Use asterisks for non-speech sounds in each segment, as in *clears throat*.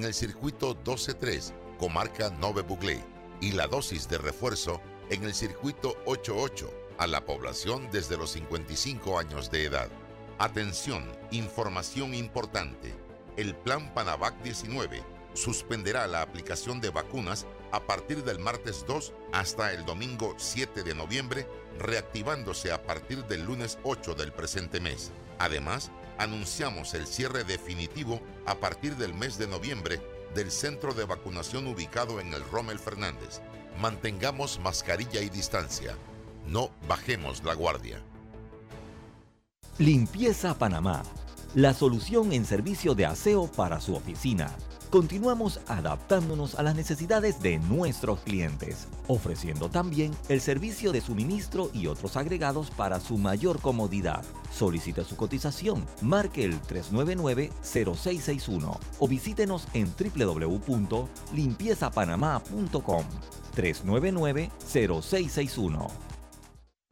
en el circuito 12-3, comarca Nove Buglé, y la dosis de refuerzo en el circuito 88 a la población desde los 55 años de edad. Atención, información importante. El plan Panavac 19 suspenderá la aplicación de vacunas a partir del martes 2 hasta el domingo 7 de noviembre, reactivándose a partir del lunes 8 del presente mes. Además, anunciamos el cierre definitivo a partir del mes de noviembre del centro de vacunación ubicado en el Rommel Fernández. Mantengamos mascarilla y distancia. No bajemos la guardia. Limpieza Panamá, la solución en servicio de aseo para su oficina continuamos adaptándonos a las necesidades de nuestros clientes, ofreciendo también el servicio de suministro y otros agregados para su mayor comodidad. Solicite su cotización, marque el 399-0661 o visítenos en www.limpiezapanamá.com 399-0661.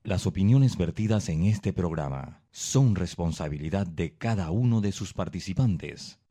Las opiniones vertidas en este programa son responsabilidad de cada uno de sus participantes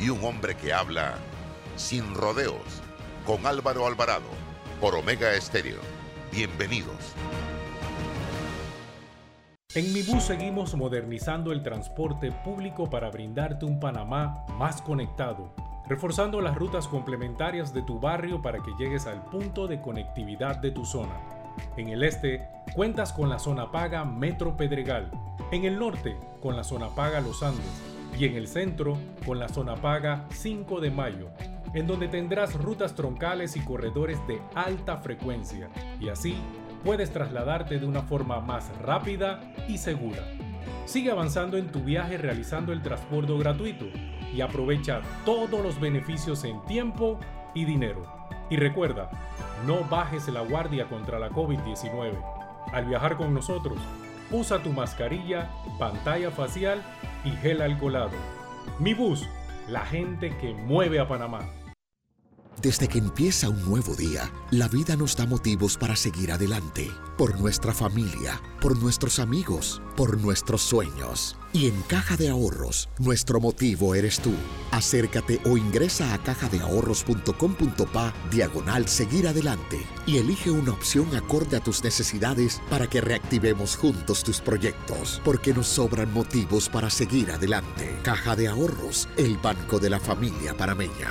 y un hombre que habla sin rodeos con Álvaro Alvarado por Omega Estéreo. Bienvenidos. En Mi Bus seguimos modernizando el transporte público para brindarte un Panamá más conectado, reforzando las rutas complementarias de tu barrio para que llegues al punto de conectividad de tu zona. En el este, cuentas con la zona paga Metro Pedregal. En el norte, con la zona paga Los Andes y en el centro con la zona paga 5 de mayo, en donde tendrás rutas troncales y corredores de alta frecuencia y así puedes trasladarte de una forma más rápida y segura. Sigue avanzando en tu viaje realizando el transporte gratuito y aprovecha todos los beneficios en tiempo y dinero. Y recuerda, no bajes la guardia contra la COVID-19. Al viajar con nosotros, usa tu mascarilla, pantalla facial y gel alcoholado. Mi bus, la gente que mueve a Panamá. Desde que empieza un nuevo día, la vida nos da motivos para seguir adelante, por nuestra familia, por nuestros amigos, por nuestros sueños. Y en Caja de Ahorros, nuestro motivo eres tú. Acércate o ingresa a cajadeahorros.com.pa diagonal seguir adelante y elige una opción acorde a tus necesidades para que reactivemos juntos tus proyectos, porque nos sobran motivos para seguir adelante. Caja de Ahorros, el banco de la familia parameña.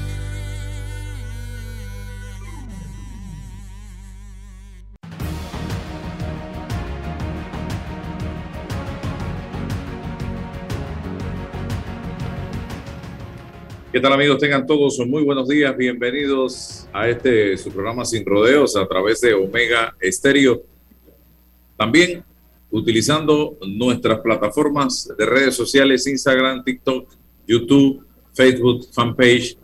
¿Qué tal amigos? Tengan todos muy buenos días. Bienvenidos a este su programa Sin Rodeos a través de Omega Estéreo. También utilizando nuestras plataformas de redes sociales, Instagram, TikTok, YouTube, Facebook, fanpage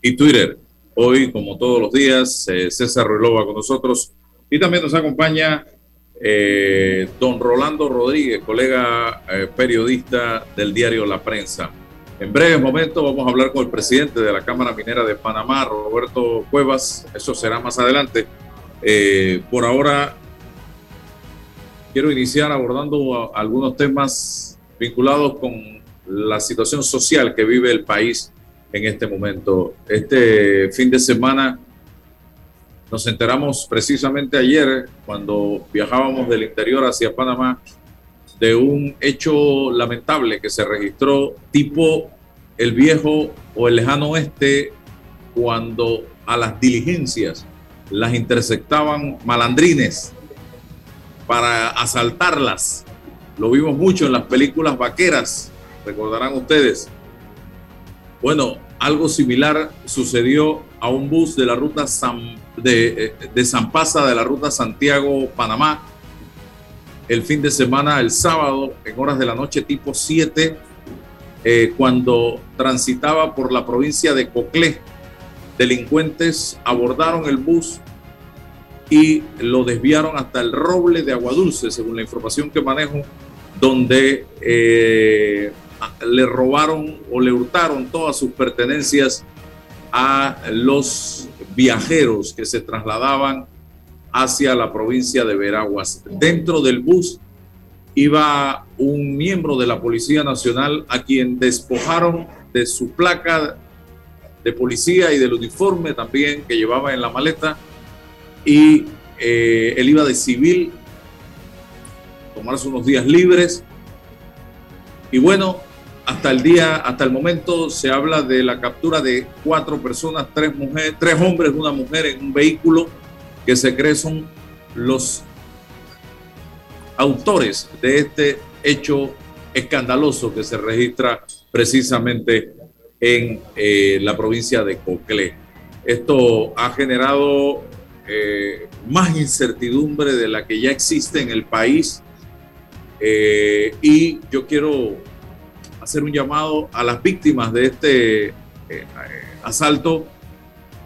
y Twitter. Hoy, como todos los días, eh, César Relova con nosotros y también nos acompaña eh, don Rolando Rodríguez, colega eh, periodista del diario La Prensa. En breves momentos vamos a hablar con el presidente de la Cámara Minera de Panamá, Roberto Cuevas. Eso será más adelante. Eh, por ahora, quiero iniciar abordando algunos temas vinculados con la situación social que vive el país en este momento. Este fin de semana nos enteramos precisamente ayer, cuando viajábamos del interior hacia Panamá, de un hecho lamentable que se registró tipo el viejo o el lejano oeste cuando a las diligencias las interceptaban malandrines para asaltarlas. Lo vimos mucho en las películas vaqueras, recordarán ustedes. Bueno, algo similar sucedió a un bus de la ruta de, eh, de San Pasa de la ruta Santiago-Panamá el fin de semana, el sábado, en horas de la noche tipo 7, eh, cuando transitaba por la provincia de Coclé. Delincuentes abordaron el bus y lo desviaron hasta el roble de Aguadulce, según la información que manejo, donde eh, le robaron o le hurtaron todas sus pertenencias a los viajeros que se trasladaban hacia la provincia de Veraguas. Dentro del bus iba un miembro de la Policía Nacional a quien despojaron de su placa de policía y del uniforme también que llevaba en la maleta. Y eh, él iba de civil, tomarse unos días libres. Y bueno, hasta el día, hasta el momento se habla de la captura de cuatro personas, tres mujeres, tres hombres, una mujer en un vehículo que se cree son los autores de este hecho escandaloso que se registra precisamente en eh, la provincia de Coclé. Esto ha generado eh, más incertidumbre de la que ya existe en el país eh, y yo quiero hacer un llamado a las víctimas de este asalto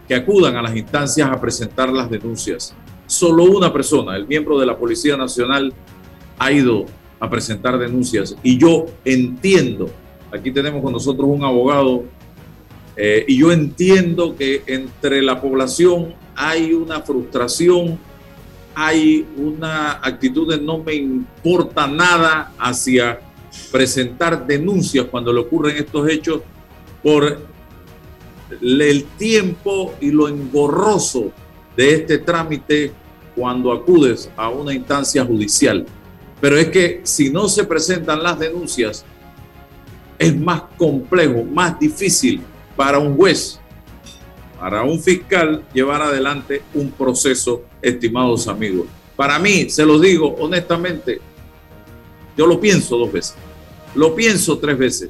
que acudan a las instancias a presentar las denuncias. Solo una persona, el miembro de la Policía Nacional, ha ido a presentar denuncias y yo entiendo, aquí tenemos con nosotros un abogado, eh, y yo entiendo que entre la población hay una frustración, hay una actitud de no me importa nada hacia presentar denuncias cuando le ocurren estos hechos por el tiempo y lo engorroso de este trámite cuando acudes a una instancia judicial. Pero es que si no se presentan las denuncias, es más complejo, más difícil para un juez, para un fiscal llevar adelante un proceso, estimados amigos. Para mí, se lo digo honestamente, yo lo pienso dos veces, lo pienso tres veces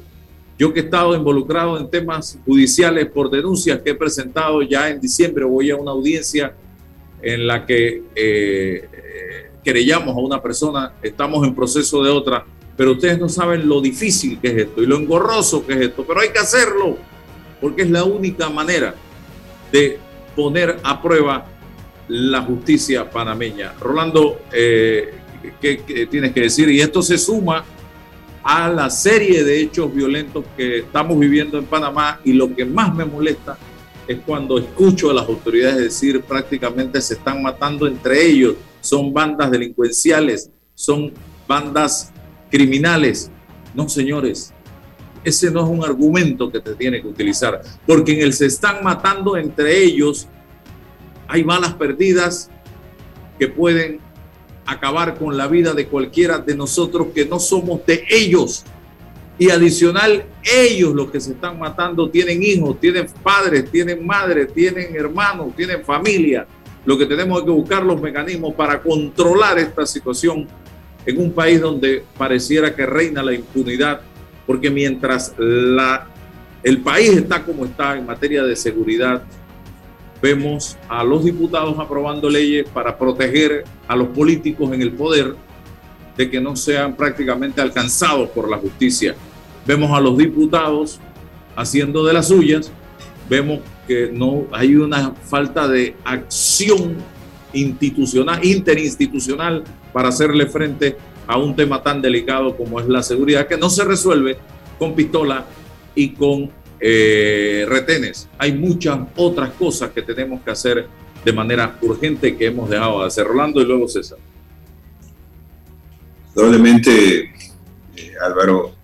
yo que he estado involucrado en temas judiciales por denuncias que he presentado ya en diciembre, voy a una audiencia en la que eh, querellamos a una persona, estamos en proceso de otra, pero ustedes no saben lo difícil que es esto y lo engorroso que es esto, pero hay que hacerlo, porque es la única manera de poner a prueba la justicia panameña. Rolando, eh, ¿qué, ¿qué, tienes que decir? Y esto se suma a la serie de hechos violentos que estamos viviendo en Panamá y lo que más me molesta es cuando escucho a las autoridades decir prácticamente se están matando entre ellos, son bandas delincuenciales, son bandas criminales. No, señores, ese no es un argumento que te tiene que utilizar, porque en el se están matando entre ellos, hay balas perdidas que pueden acabar con la vida de cualquiera de nosotros que no somos de ellos. Y adicional, ellos los que se están matando tienen hijos, tienen padres, tienen madres, tienen hermanos, tienen familia. Lo que tenemos que buscar los mecanismos para controlar esta situación en un país donde pareciera que reina la impunidad, porque mientras la, el país está como está en materia de seguridad, vemos a los diputados aprobando leyes para proteger a los políticos en el poder de que no sean prácticamente alcanzados por la justicia. Vemos a los diputados haciendo de las suyas, vemos que no hay una falta de acción institucional, interinstitucional para hacerle frente a un tema tan delicado como es la seguridad, que no se resuelve con pistola y con eh, retenes. Hay muchas otras cosas que tenemos que hacer de manera urgente que hemos dejado de hacer. Rolando y luego César. Probablemente, eh, Álvaro,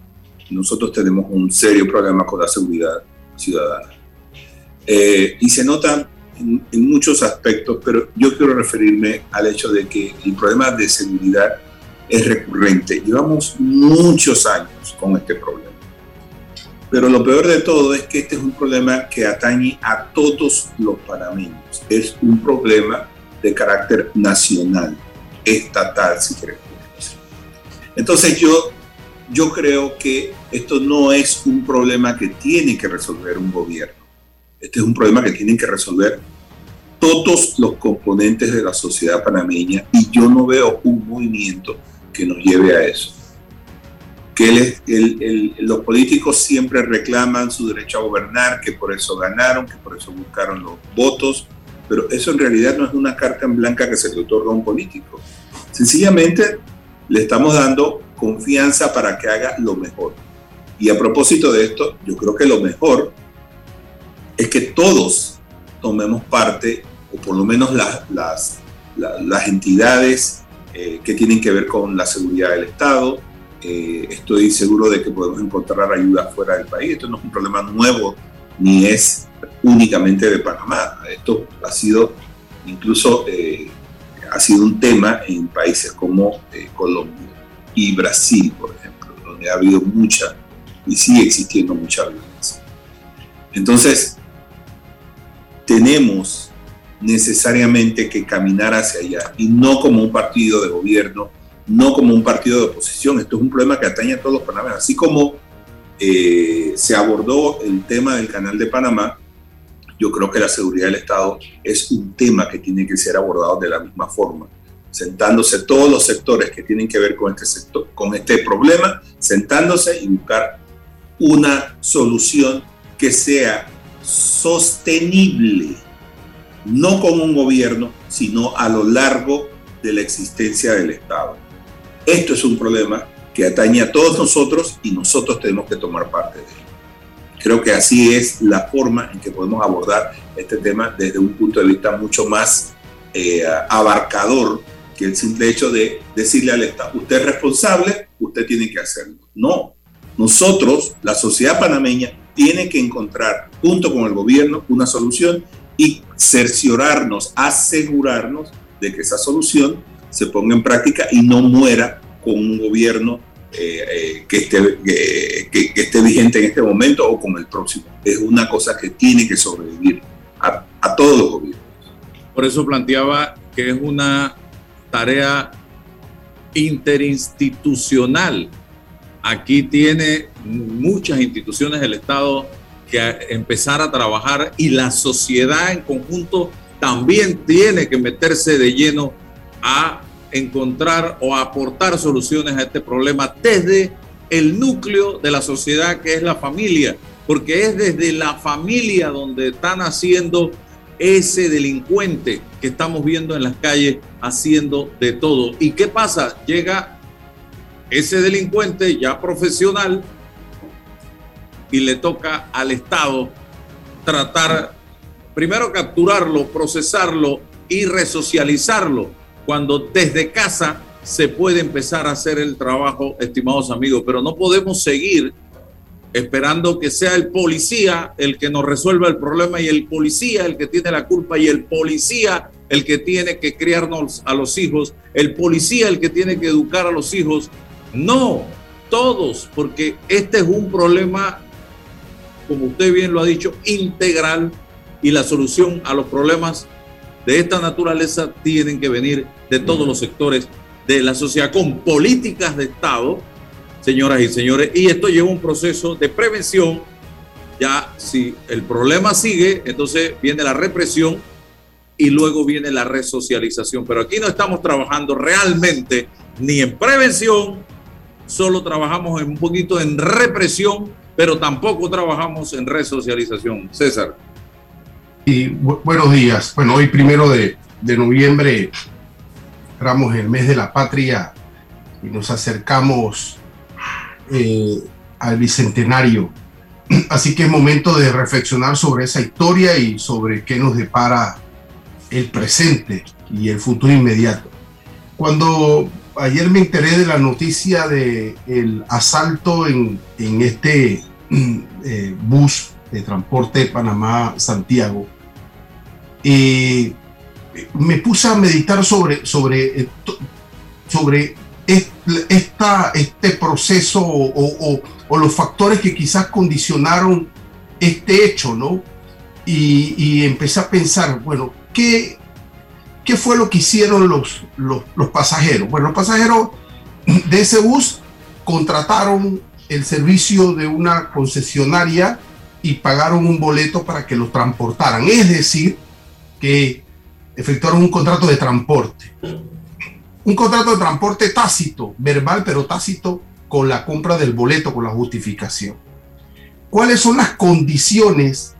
nosotros tenemos un serio problema con la seguridad ciudadana. Eh, y se nota en, en, muchos aspectos, pero yo quiero referirme al hecho de que el problema de seguridad es recurrente. Llevamos muchos años con este problema. Pero lo peor de todo es que este es un problema que atañe a todos los panameños. Es un problema de carácter nacional, estatal, si queremos. Entonces yo, yo creo que esto no es un problema que tiene que resolver un gobierno. Este es un problema que tienen que resolver todos los componentes de la sociedad panameña y yo no veo un movimiento que nos lleve a eso. Que los políticos siempre reclaman su derecho a gobernar, que por eso ganaron, que por eso buscaron los votos, pero eso en realidad no es una carta en blanca que se le otorga a un político. Sencillamente le estamos dando confianza para que haga lo mejor. Y a propósito de esto, yo creo que lo mejor es que todos tomemos parte, o por lo menos las, las, entidades eh, que tienen que ver con la seguridad del Estado. Eh, estoy seguro de que podemos encontrar ayuda fuera del país. Esto no es un problema nuevo, ni es únicamente de Panamá. Esto ha sido incluso eh, ha sido un tema en países como Colombia y Brasil, por ejemplo, donde ha habido mucha y sigue existiendo mucha violencia. Entonces, tenemos necesariamente que caminar hacia allá y no como un partido de gobierno, no como un partido de oposición. Esto es un problema que atañe a todos los panameños. Así como eh, se abordó el tema del canal de Panamá, yo creo que la seguridad del Estado es un tema que tiene que ser abordado de la misma forma sentándose todos los sectores que tienen que ver con este, con este problema, sentándose y buscar una solución que sea sostenible, no con un gobierno, sino a lo largo de la existencia del Estado. Esto es un problema que atañe a todos nosotros y nosotros tenemos que tomar parte de él. Creo que así es la forma en que podemos abordar este tema desde un punto de vista mucho más eh, abarcador que el simple hecho de decirle al Estado, usted es responsable, usted tiene que hacerlo. No, nosotros, la sociedad panameña, tiene que encontrar, junto con el gobierno, una solución y cerciorarnos, asegurarnos de que esa solución se ponga en práctica y no muera con un gobierno eh, eh, que, esté, que, esté vigente en este momento o con el próximo. Es una cosa que tiene que sobrevivir a, a todos los gobiernos. Por eso planteaba que es una tarea interinstitucional. Aquí tiene muchas instituciones del Estado que empezar a trabajar y la sociedad en conjunto también tiene que meterse de lleno a encontrar o aportar soluciones a este problema desde el núcleo de la sociedad que es la familia, porque es desde la familia donde están haciendo ese delincuente que estamos viendo en las calles haciendo de todo. ¿Y qué pasa? Llega ese delincuente ya profesional y le toca al Estado tratar, primero capturarlo, procesarlo y resocializarlo, cuando desde casa se puede empezar a hacer el trabajo, estimados amigos, pero no podemos seguir esperando que sea el policía el que nos resuelva el problema y el policía el que tiene la culpa y el policía el que tiene que criarnos a los hijos, el policía el que tiene que educar a los hijos. No, todos, porque este es un problema, como usted bien lo ha dicho, integral y la solución a los problemas de esta naturaleza tienen que venir de todos los sectores de la sociedad con políticas de Estado señoras y señores, y esto lleva un proceso de prevención. Ya si el problema sigue, entonces viene la represión y luego viene la resocialización. Pero aquí no estamos trabajando realmente ni en prevención, solo trabajamos un poquito en represión, pero tampoco trabajamos en resocialización. César. Buenos días. Bueno, hoy primero de, noviembre entramos el mes de la patria y nos acercamos eh, al bicentenario. *clears throat* Así que es momento de reflexionar sobre esa historia y sobre qué nos depara el presente y el futuro inmediato. Cuando ayer me enteré de la noticia de el asalto en, en este *clears throat* eh, bus de transporte Panamá-Santiago, eh, me puse a meditar sobre, sobre, sobre esta, este proceso o, los factores que quizás condicionaron este hecho, ¿no? Y, empecé a pensar, bueno, ¿qué, ¿qué fue lo que hicieron los, los, pasajeros? Bueno, los pasajeros de ese bus contrataron el servicio de una concesionaria y pagaron un boleto para que los transportaran. Es decir, que efectuaron un contrato de transporte. Un contrato de transporte tácito, verbal, pero tácito con la compra del boleto, con la justificación. ¿Cuáles son las condiciones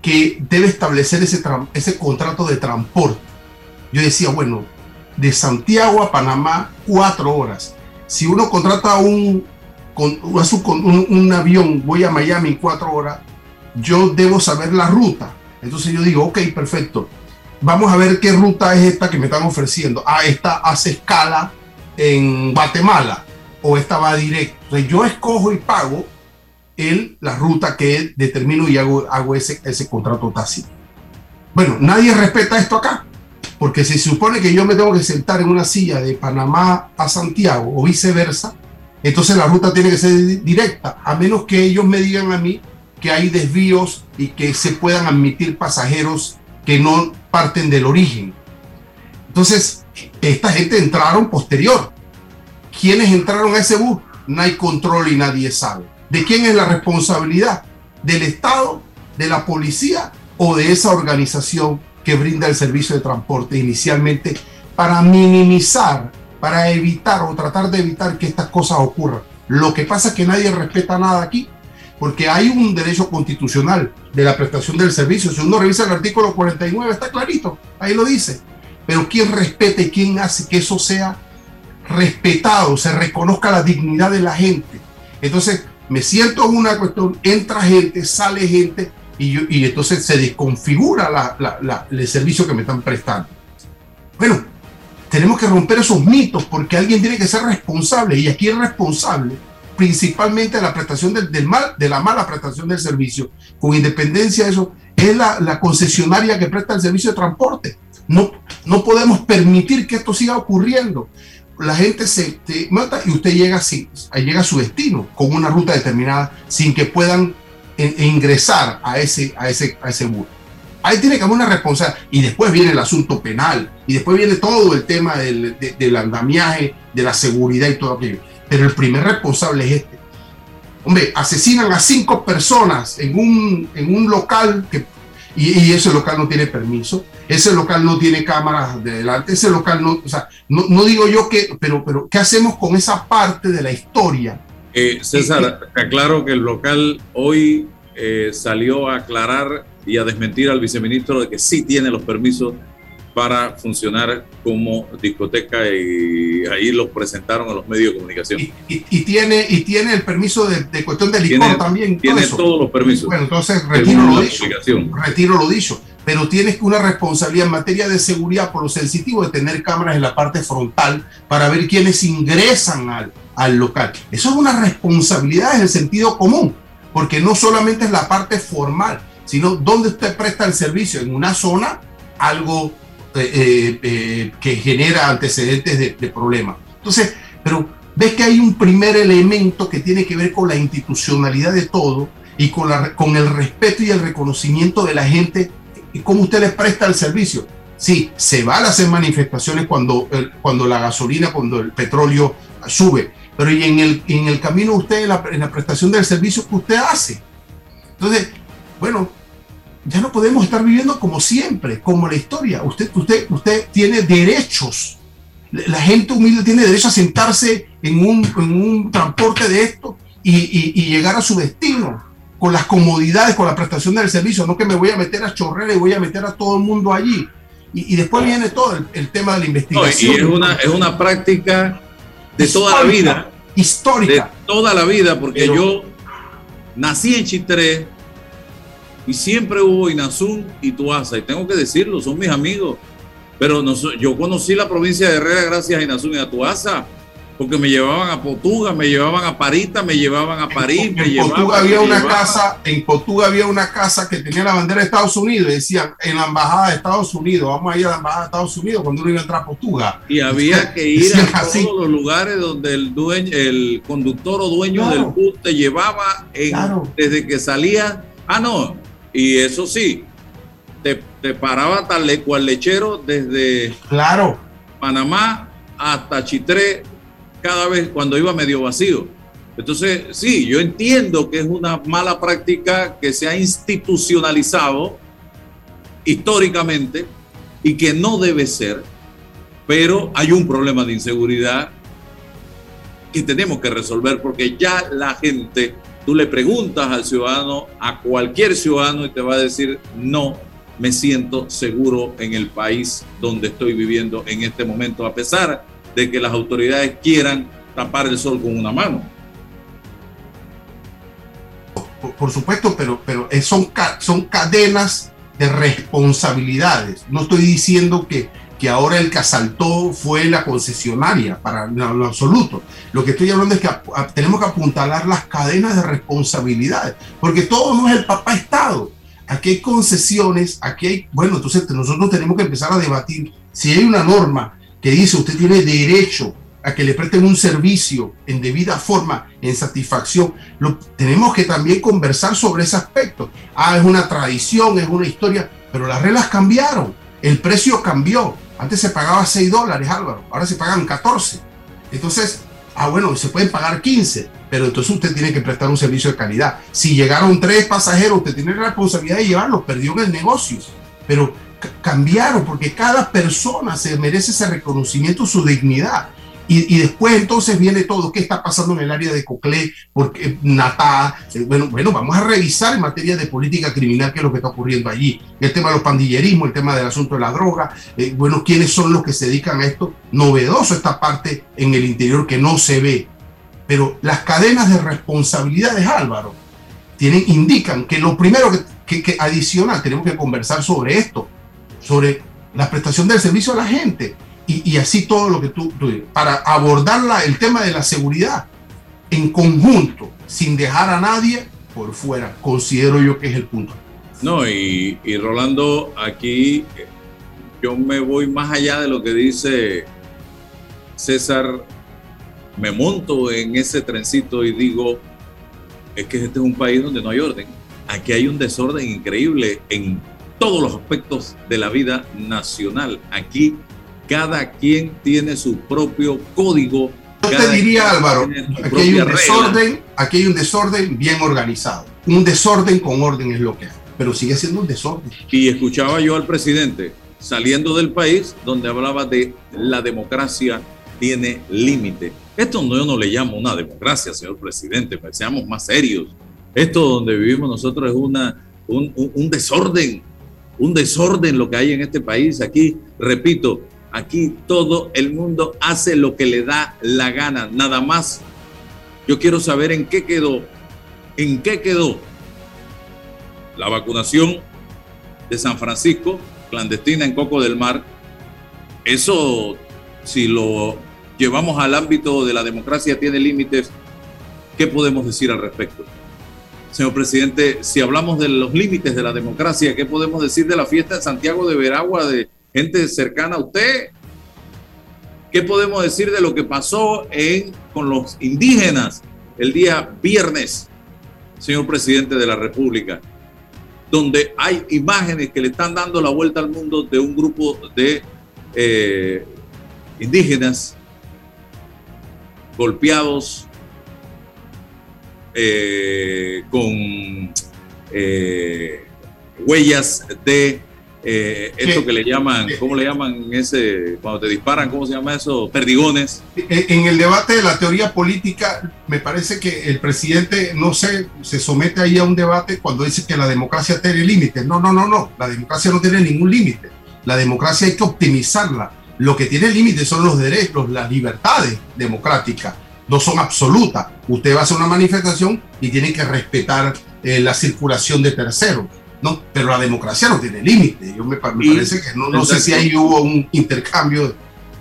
que debe establecer ese, ese contrato de transporte? Yo decía, bueno, de Santiago a Panamá, cuatro horas. Si uno contrata un, con, un, un avión, voy a Miami cuatro horas, yo debo saber la ruta. Entonces yo digo, ok, perfecto. Vamos a ver qué ruta es esta que me están ofreciendo. Ah, esta hace escala en Guatemala o esta va directo. Entonces yo escojo y pago el, la ruta que determino y hago, hago ese, ese contrato tácito. Bueno, nadie respeta esto acá, porque si se supone que yo me tengo que sentar en una silla de Panamá a Santiago o viceversa, entonces la ruta tiene que ser directa, a menos que ellos me digan a mí que hay desvíos y que se puedan admitir pasajeros que no parten del origen. Entonces, esta gente entraron posterior. ¿Quiénes entraron a ese bus? No hay control y nadie sabe. ¿De quién es la responsabilidad? ¿Del Estado, de la policía o de esa organización que brinda el servicio de transporte inicialmente para minimizar, para evitar o tratar de evitar que estas cosas ocurran? Lo que pasa es que nadie respeta nada aquí porque hay un derecho constitucional de la prestación del servicio. Si uno revisa el artículo 49, está clarito, ahí lo dice. Pero ¿quién respeta y quién hace que eso sea respetado, se reconozca la dignidad de la gente? Entonces, me siento en una cuestión, entra gente, sale gente, y, entonces se desconfigura el servicio que me están prestando. Bueno, tenemos que romper esos mitos porque alguien tiene que ser responsable, y aquí es responsable principalmente la prestación del, mal, de la mala prestación del servicio. Con independencia de eso, es la, concesionaria que presta el servicio de transporte. No, no podemos permitir que esto siga ocurriendo. La gente se mata y usted llega, llega a su destino con una ruta determinada sin que puedan eh, ingresar a ese, a ese, a ese bus. Ahí tiene que haber una responsabilidad. Y después viene el asunto penal. Y después viene todo el tema del, del andamiaje, de la seguridad y todo aquello pero el primer responsable es este. Hombre, asesinan a cinco personas en un, en un local que, y, ese local no tiene permiso, ese local no tiene cámaras de delante, ese local no, o sea, no, no digo yo que, pero, pero ¿qué hacemos con esa parte de la historia? Eh, César, aclaro que el local hoy eh, salió a aclarar y a desmentir al viceministro de que sí tiene los permisos para funcionar como discoteca y ahí lo presentaron a los medios de comunicación. Y, tiene, y tiene el permiso de, cuestión de licor también. Tiene todos los permisos. Bueno, entonces retiro lo dicho. Retiro lo dicho. Pero tienes una responsabilidad en materia de seguridad por lo sensitivo de tener cámaras en la parte frontal para ver quiénes ingresan al, al local. Eso es una responsabilidad en el sentido común, porque no solamente es la parte formal, sino dónde usted presta el servicio, en una zona, algo eh, eh, eh, que genera antecedentes de, problemas. Entonces, pero ves que hay un primer elemento que tiene que ver con la institucionalidad de todo y con, la, con el respeto y el reconocimiento de la gente y cómo usted les presta el servicio. Sí, se van a hacer manifestaciones cuando, cuando la gasolina, cuando el petróleo sube, pero y en el, en el camino usted, en la, en la prestación del servicio que usted hace. Entonces, bueno, ya no podemos estar viviendo como siempre, como la historia. Usted, usted, usted tiene derechos. La gente humilde tiene derecho a sentarse en un, en un transporte de esto y, y, llegar a su destino con las comodidades, con la prestación del servicio. No que me voy a meter a chorrera y voy a meter a todo el mundo allí. Y, y después viene todo el, tema de la investigación. y es una, es una práctica de toda la vida. Histórica. De toda la vida, porque yo nací en Chitré, y siempre hubo Inazún y Tuasa, y tengo que decirlo, son mis amigos. Pero no, yo conocí la provincia de Herrera gracias a Inazún y a Tuasa, porque me llevaban a Potuga, me llevaban a Parita, me llevaban a París. En, Potuga había una casa, en Potuga había una casa que tenía la bandera de Estados Unidos y decían en la embajada de Estados Unidos, vamos a ir a la embajada de Estados Unidos cuando uno iba a entrar a Potuga. Y había que ir a todos los lugares donde el dueño, el conductor o dueño del bus te llevaba desde que salía. Ah, no, y eso sí, te, te paraba tal cual lechero desde claro. Panamá hasta Chitré cada vez cuando iba medio vacío. Entonces, sí, yo entiendo que es una mala práctica que se ha institucionalizado históricamente y que no debe ser, pero hay un problema de inseguridad que tenemos que resolver porque ya la gente, tú le preguntas al ciudadano, a cualquier ciudadano y te va a decir, no, me siento seguro en el país donde estoy viviendo en este momento, a pesar de que las autoridades quieran tapar el sol con una mano. Por, supuesto, pero, pero son, son cadenas de responsabilidades. No estoy diciendo que, que ahora el que asaltó fue la concesionaria, para lo absoluto. Lo que estoy hablando es que tenemos que apuntalar las cadenas de responsabilidades, porque todo no es el papá Estado. Aquí hay concesiones, aquí hay, bueno, entonces nosotros tenemos que empezar a debatir si hay una norma que dice usted tiene derecho a que le presten un servicio en debida forma, en satisfacción, tenemos que también conversar sobre ese aspecto. Ah, es una tradición, es una historia, pero las reglas cambiaron, el precio cambió. Antes se pagaba 6 dólares, Álvaro, ahora se pagan 14. Entonces, ah, bueno, se pueden pagar 15, pero entonces usted tiene que prestar un servicio de calidad. Si llegaron tres pasajeros, usted tiene la responsabilidad de llevarlos, perdió en el negocio. Pero cambiaron porque cada persona se merece ese reconocimiento, su dignidad. Y, después entonces viene todo, ¿qué está pasando en el área de Coclé? Porque Natá, eh, bueno, bueno, vamos a revisar en materia de política criminal qué es lo que está ocurriendo allí. El tema de los pandillerismos, el tema del asunto de la droga, eh, bueno, ¿quiénes son los que se dedican a esto? Novedoso esta parte en el interior que no se ve. Pero las cadenas de responsabilidades, Álvaro, tienen, indican que lo primero que, que adicional tenemos que conversar sobre esto, sobre la prestación del servicio a la gente y, así todo lo que tú, para abordar el tema de la seguridad en conjunto, sin dejar a nadie por fuera, considero yo que es el punto. No, y, y Rolando, aquí yo me voy más allá de lo que dice César, me monto en ese trencito y digo, es que este es un país donde no hay orden. Aquí hay un desorden increíble en todos los aspectos de la vida nacional. Aquí cada quien tiene su propio código. Yo te diría, Álvaro, aquí hay un desorden, aquí hay un desorden bien organizado. Un desorden con orden es lo que hay, pero sigue siendo un desorden. Y escuchaba yo al presidente saliendo del país donde hablaba de la democracia tiene límite. Esto no, yo no le llamo una democracia, señor presidente, pues seamos más serios. Esto donde vivimos nosotros es una, un, un desorden, un desorden lo que hay en este país. Aquí, repito, Aquí todo el mundo hace lo que le da la gana, nada más. Yo quiero saber en qué quedó, en qué quedó la vacunación de San Francisco, clandestina en Coco del Mar. Eso, si lo llevamos al ámbito de la democracia, tiene límites. ¿Qué podemos decir al respecto? Señor presidente, si hablamos de los límites de la democracia, ¿qué podemos decir de la fiesta de Santiago de Veragua de gente cercana a usted. ¿Qué podemos decir de lo que pasó en, con los indígenas el día viernes, señor presidente de la República? Donde hay imágenes que le están dando la vuelta al mundo de un grupo de eh, indígenas golpeados eh, con eh, huellas de eh, esto que le llaman, ¿cómo le llaman ese, cuando te disparan, cómo se llama eso? Perdigones. En el debate de la teoría política, me parece que el presidente, no sé, se somete ahí a un debate cuando dice que la democracia tiene límites. No, no, no, no, la democracia no tiene ningún límite. La democracia hay que optimizarla. Lo que tiene límites son los derechos, las libertades democráticas. No son absolutas. Usted va a hacer una manifestación y tiene que respetar eh, la circulación de terceros no, pero la democracia no tiene límite. Yo me, parece que no, no sé si ahí hubo un intercambio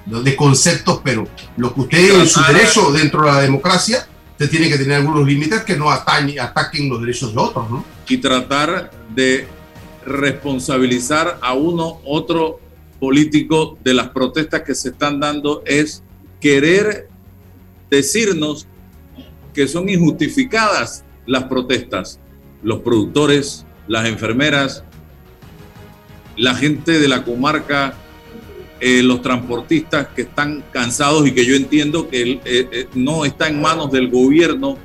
de, conceptos, pero lo que usted en su derecho dentro de la democracia, usted tiene que tener algunos límites que no ataquen los derechos de otros, ¿no? Y tratar de responsabilizar a uno otro político de las protestas que se están dando es querer decirnos que son injustificadas las protestas. Los productores, las enfermeras, la gente de la comarca eh, los transportistas que están cansados y que yo entiendo que eh, eh, no está en manos del gobierno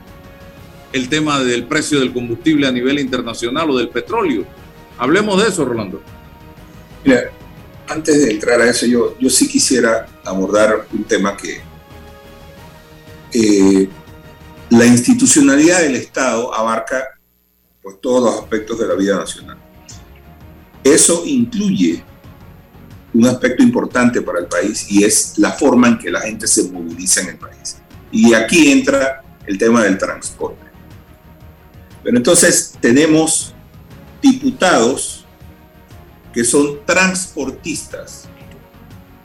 el tema del precio del combustible a nivel internacional o del petróleo. Hablemos de eso, Rolando. Mira, antes de entrar a eso, yo, yo sí quisiera abordar un tema que la institucionalidad del Estado abarca todos los aspectos de la vida nacional. Eso incluye un aspecto importante para el país y es la forma en que la gente se moviliza en el país. Y aquí entra el tema del transporte. Pero entonces tenemos diputados que son transportistas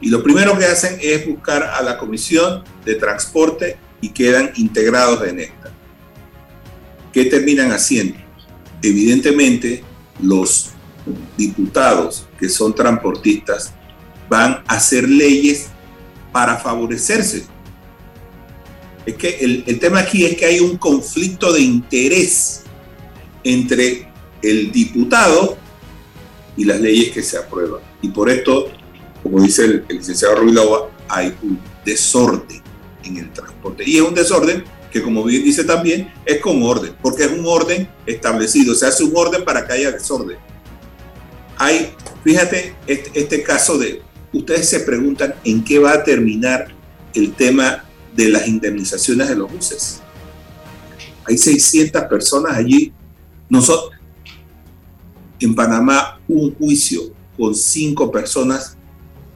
y lo primero que hacen es buscar a la Comisión de Transporte y quedan integrados en esta. ¿Qué terminan haciendo? Evidentemente, los diputados que son transportistas van a hacer leyes para favorecerse. Es que el, el, tema aquí es que hay un conflicto de interés entre el diputado y las leyes que se aprueban. Y por esto, como dice el, licenciado Ruilova, hay un desorden en el transporte. Y es un desorden que, como bien dice también, es con orden, porque es un orden establecido. Se hace un orden para que haya desorden. Hay, fíjate, este, este caso de ustedes se preguntan en qué va a terminar el tema de las indemnizaciones de los buses. Hay 600 personas allí. Nosotros, en Panamá, un juicio con cinco personas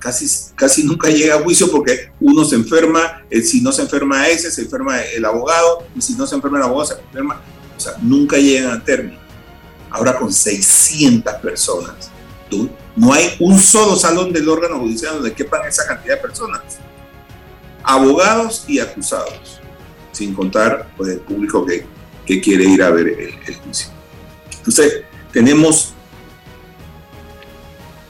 casi, casi nunca llega a juicio porque uno se enferma, eh, si no se enferma ese, se enferma el abogado, y si no se enferma el abogado, se enferma. O sea, nunca llegan a término. Ahora con 600 personas no hay un solo salón del órgano judicial donde quepan esa cantidad de personas. Abogados y acusados, sin contar pues, el público que, que quiere ir a ver el, juicio. Entonces, tenemos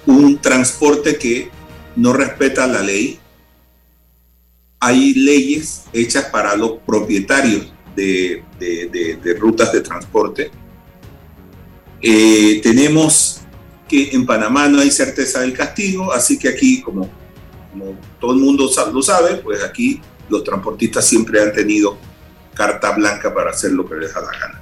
un transporte que no respeta la ley. Hay leyes hechas para los propietarios de, rutas de transporte. Eh, tenemos que en Panamá no hay certeza del castigo, así que aquí, como todo el mundo lo sabe, pues aquí los transportistas siempre han tenido carta blanca para hacer lo que les da la gana.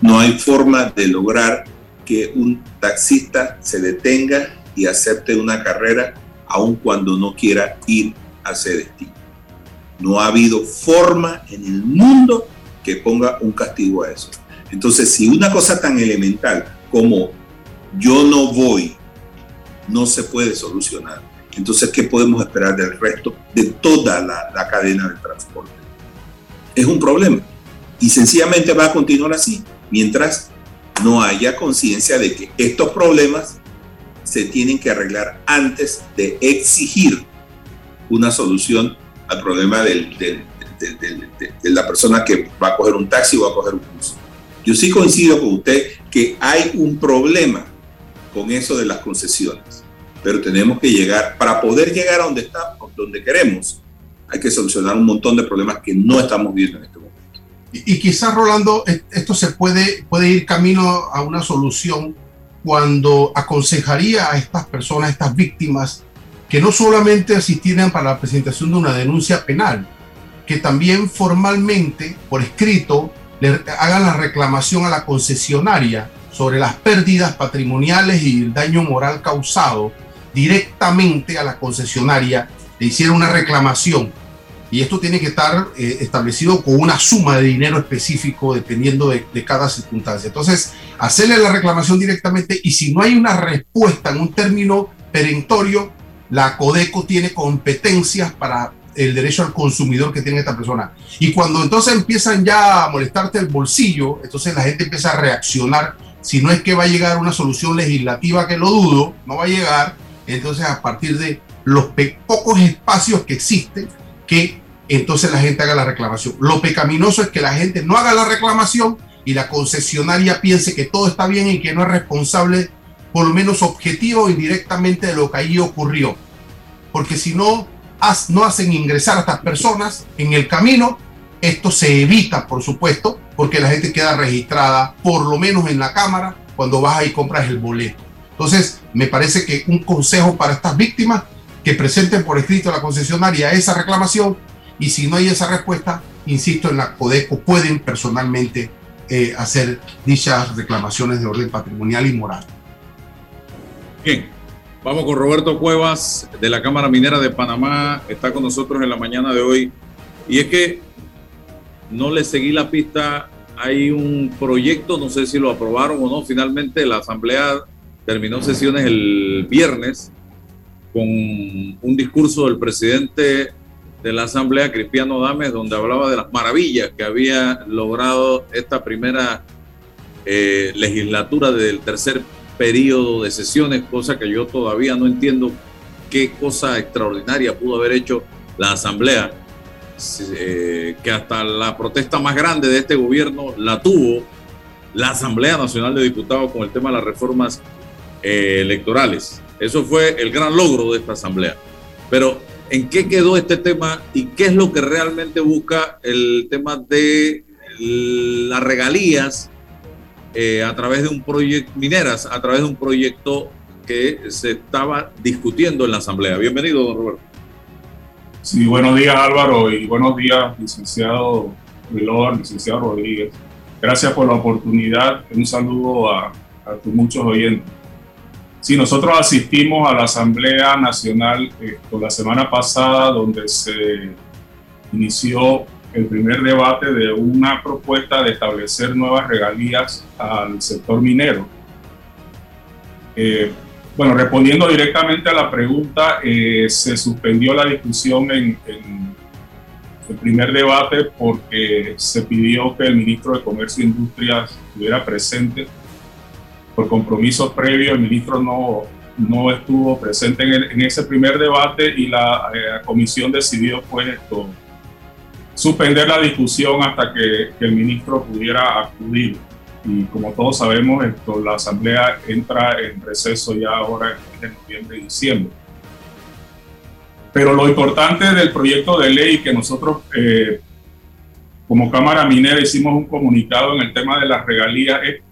No hay forma de lograr que un taxista se detenga y acepte una carrera aun cuando no quiera ir a ese destino. No ha habido forma en el mundo que ponga un castigo a eso. Entonces, si una cosa tan elemental como yo no voy, no se puede solucionar. Entonces, ¿qué podemos esperar del resto de toda la, cadena de transporte? Es un problema. Y sencillamente va a continuar así, mientras no haya conciencia de que estos problemas se tienen que arreglar antes de exigir una solución al problema de la persona que va a coger un taxi o va a coger un bus. Yo sí coincido con usted que hay un problema con eso de las concesiones. Pero tenemos que llegar, para poder llegar a donde estamos, donde queremos, hay que solucionar un montón de problemas que no estamos viendo en este momento. Y, quizás, Rolando, esto se puede, puede ir camino a una solución cuando aconsejaría a estas personas, a estas víctimas, que no solamente asistieran para la presentación de una denuncia penal, que también formalmente, por escrito, le hagan la reclamación a la concesionaria sobre las pérdidas patrimoniales y el daño moral causado directamente a la concesionaria, le hicieron una reclamación. Y esto tiene que estar eh, establecido con una suma de dinero específico dependiendo de, de, cada circunstancia. Entonces, hacerle la reclamación directamente y si no hay una respuesta en un término perentorio, la Codeco tiene competencias para el derecho al consumidor que tiene esta persona. Y cuando entonces empiezan ya a molestarte el bolsillo, entonces la gente empieza a reaccionar si no es que va a llegar una solución legislativa, que lo dudo, no va a llegar, entonces a partir de los pocos espacios que existen, que entonces la gente haga la reclamación. Lo pecaminoso es que la gente no haga la reclamación y la concesionaria piense que todo está bien y que no es responsable, por lo menos objetivo o indirectamente, de lo que ahí ocurrió. Porque si no, no hacen ingresar a estas personas en el camino, esto se evita, por supuesto, porque la gente queda registrada, por lo menos en la cámara, cuando vas y compras el boleto. Entonces, me parece que un consejo para estas víctimas que presenten por escrito a la concesionaria esa reclamación y si no hay esa respuesta, insisto, en la CODECO pueden personalmente eh, hacer dichas reclamaciones de orden patrimonial y moral. Bien, vamos con Roberto Cuevas de la Cámara Minera de Panamá, está con nosotros en la mañana de hoy. Y es que no le seguí la pista, hay un proyecto, no sé si lo aprobaron o no, finalmente la Asamblea terminó sesiones el viernes con un discurso del presidente de la Asamblea, Cristiano Dames, donde hablaba de las maravillas que había logrado esta primera eh, legislatura del tercer periodo de sesiones, cosa que yo todavía no entiendo qué cosa extraordinaria pudo haber hecho la Asamblea, eh, que hasta la protesta más grande de este gobierno la tuvo la Asamblea Nacional de Diputados con el tema de las reformas eh, electorales. Eso fue el gran logro de esta Asamblea. Pero ¿En qué quedó este tema y qué es lo que realmente busca el tema de las regalías eh, a través de un proyecto, mineras, a través de un proyecto que se estaba discutiendo en la Asamblea? Bienvenido, don Roberto. Sí, buenos días Álvaro y buenos días, licenciado Vilor, licenciado Rodríguez. Gracias por la oportunidad. Un saludo a, a tus muchos oyentes. Sí, nosotros asistimos a la Asamblea Nacional eh, la semana pasada, donde se inició el primer debate de una propuesta de establecer nuevas regalías al sector minero. Eh, bueno, respondiendo directamente a la pregunta, eh, se suspendió la discusión en, en, el primer debate porque se pidió que el ministro de Comercio e Industria estuviera presente por compromisos previos, el ministro no, no estuvo presente en, ese primer debate y la eh, comisión decidió pues esto, suspender la discusión hasta que, el ministro pudiera acudir. Y como todos sabemos, esto, la asamblea entra en receso ya ahora en noviembre y diciembre. Pero lo importante del proyecto de ley que nosotros eh, como Cámara Minera hicimos un comunicado en el tema de las regalías es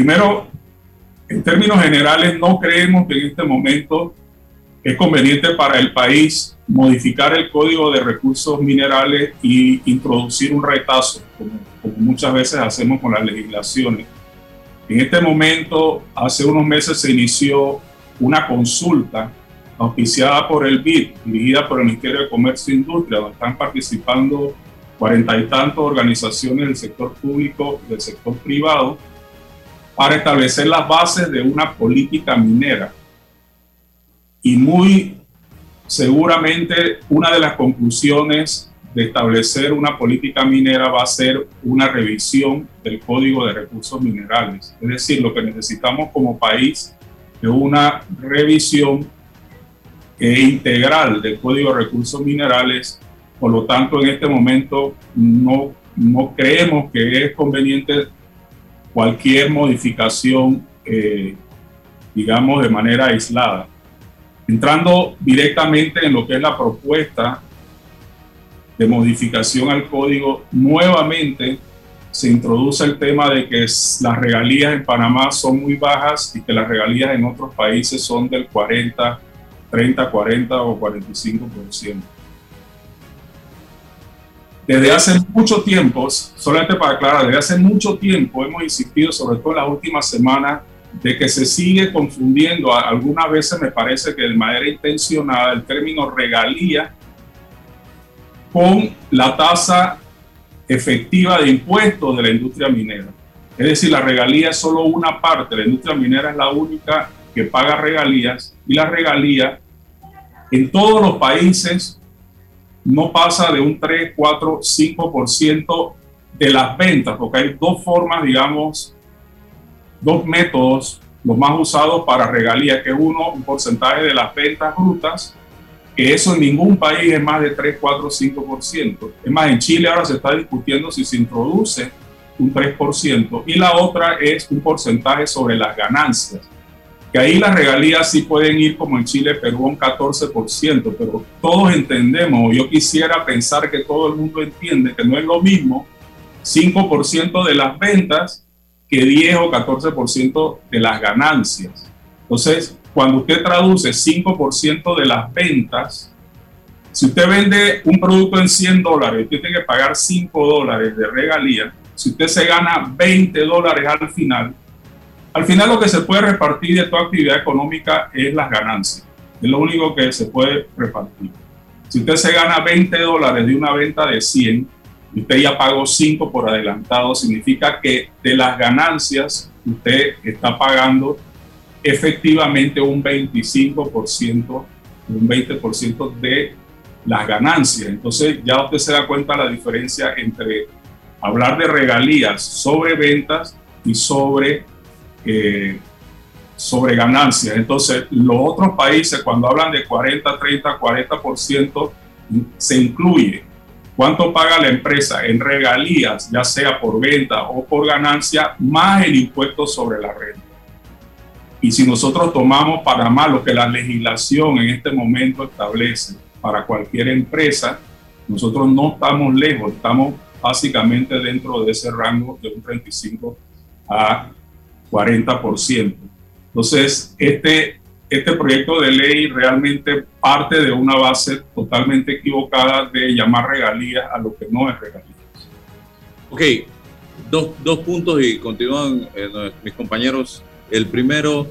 Primero, en términos generales, no creemos que en este momento es conveniente para el país modificar el código de recursos minerales y introducir un retazo, como, muchas veces hacemos con las legislaciones. En este momento, hace unos meses se inició una consulta auspiciada por el BID, dirigida por el Ministerio de Comercio e Industria, donde están participando cuarenta y tantas organizaciones del sector público y del sector privado, para establecer las bases de una política minera. Y muy seguramente una de las conclusiones de establecer una política minera va a ser una revisión del Código de Recursos Minerales. Es decir, lo que necesitamos como país es una revisión integral del Código de Recursos Minerales. Por lo tanto, en este momento no, no creemos que es conveniente cualquier modificación, eh, digamos, de manera aislada. Entrando directamente en lo que es la propuesta de modificación al código, nuevamente se introduce el tema de que las regalías en Panamá son muy bajas y que las regalías en otros países son del 40, 30, 40 o 45%. Desde hace mucho tiempo, solamente para aclarar, desde hace mucho tiempo hemos insistido, sobre todo en las últimas semanas, de que se sigue confundiendo, algunas veces me parece que de manera intencionada, el término regalía con la tasa efectiva de impuestos de la industria minera. Es decir, la regalía es solo una parte, la industria minera es la única que paga regalías y la regalía en todos los países no pasa de un 3, 4, 5% de las ventas, porque hay dos formas, digamos, dos métodos, los más usados para regalías, que uno, un porcentaje de las ventas brutas, que eso en ningún país es más de 3, 4, 5%. Es más, en Chile ahora se está discutiendo si se introduce un 3%, y la otra es un porcentaje sobre las ganancias que ahí las regalías sí pueden ir como en Chile, Perú, un 14%, pero todos entendemos, yo quisiera pensar que todo el mundo entiende que no es lo mismo 5% de las ventas que 10 o 14% de las ganancias. Entonces, cuando usted traduce 5% de las ventas, si usted vende un producto en 100 dólares, usted tiene que pagar 5 dólares de regalía. Si usted se gana 20 dólares al final, al final lo que se puede repartir de toda actividad económica es las ganancias. Es lo único que se puede repartir. Si usted se gana 20 dólares de una venta de 100, usted ya pagó 5 por adelantado, significa que de las ganancias usted está pagando efectivamente un 25%, un 20% de las ganancias. Entonces ya usted se da cuenta la diferencia entre hablar de regalías sobre ventas y sobre, eh, sobre ganancias. Entonces los otros países cuando hablan de 40, 30, 40% se incluye cuánto paga la empresa en regalías, ya sea por venta o por ganancia, más el impuesto sobre la renta. Y si nosotros tomamos para más lo que la legislación en este momento establece para cualquier empresa, nosotros no estamos lejos, estamos básicamente dentro de ese rango de un 35 a 40%. Entonces, este, este proyecto de ley realmente parte de una base totalmente equivocada de llamar regalías a lo que no es regalías. Ok, dos, dos puntos y continúan eh, mis compañeros el primero,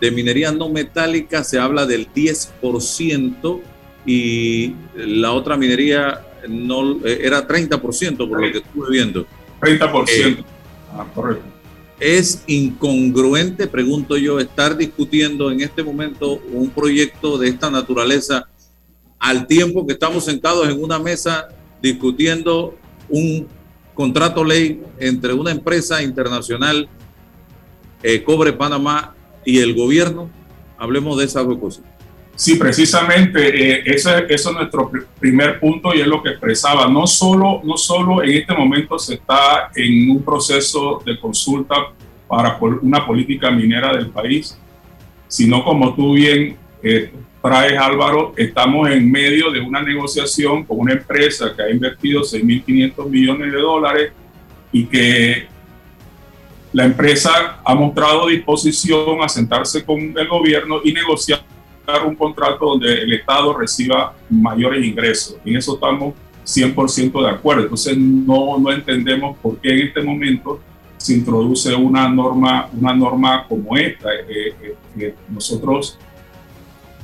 de minería no metálica se habla del 10% y la otra minería no eh, era 30% por lo que estuve viendo. 30%. Eh, ah, correcto. Es incongruente, pregunto yo, estar discutiendo en este momento un proyecto de esta naturaleza al tiempo que estamos sentados en una mesa discutiendo un contrato ley entre una empresa internacional eh, Cobre Panamá y el gobierno? Hablemos de esas dos cosas. Sí, precisamente eh, ese, es nuestro primer punto y es lo que expresaba. No solo, no solo en este momento se está en un proceso de consulta para una política minera del país, sino como tú bien eh, traes Álvaro, estamos en medio de una negociación con una empresa que ha invertido 6.500 millones de dólares y que la empresa ha mostrado disposición a sentarse con el gobierno y negociar un contrato donde el Estado reciba mayores ingresos. En eso estamos 100% de acuerdo. Entonces no, no entendemos por qué en este momento se introduce una norma, una norma como esta. Eh, eh, eh, nosotros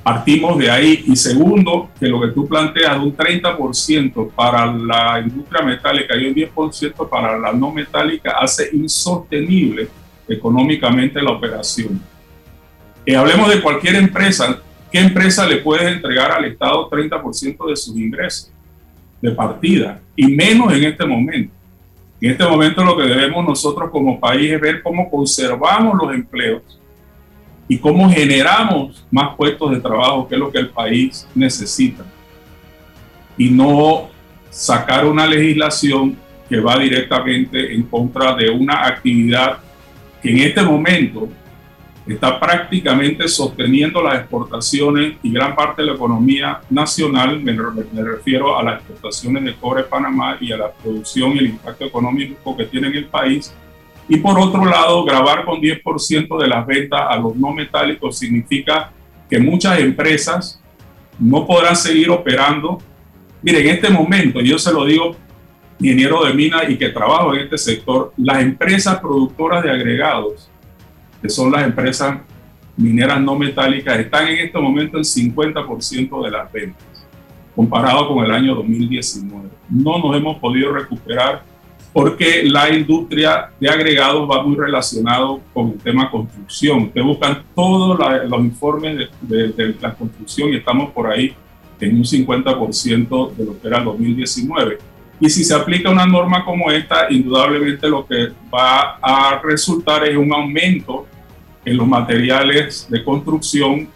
Partimos de ahí. Y segundo, que lo que tú planteas, un 30% para la industria metálica y un 10% para la no metálica, hace insostenible económicamente la operación. Y hablemos de cualquier empresa. ¿Qué empresa le puede entregar al Estado 30% de sus ingresos de partida? Y menos en este momento. En este momento lo que debemos nosotros como país es ver cómo conservamos los empleos y cómo generamos más puestos de trabajo, que es lo que el país necesita. Y no sacar una legislación que va directamente en contra de una actividad que en este momento está prácticamente sosteniendo las exportaciones y gran parte de la economía nacional, me, me, refiero a las exportaciones de cobre Panamá y a la producción y el impacto económico que tiene en el país, y por otro lado, grabar con 10% de las ventas a los no metálicos significa que muchas empresas no podrán seguir operando. Miren, en este momento, yo se lo digo, ingeniero de mina y que trabajo en este sector, las empresas productoras de agregados, que son las empresas mineras no metálicas, están en este momento en 50% de las ventas, comparado con el año 2019. No nos hemos podido recuperar porque la industria de agregados va muy relacionado con el tema construcción. Ustedes buscan todos los informes de, la construcción y estamos por ahí en un 50% de lo que era el 2019. Y si se aplica una norma como esta, indudablemente lo que va a resultar es un aumento en los materiales de construcción,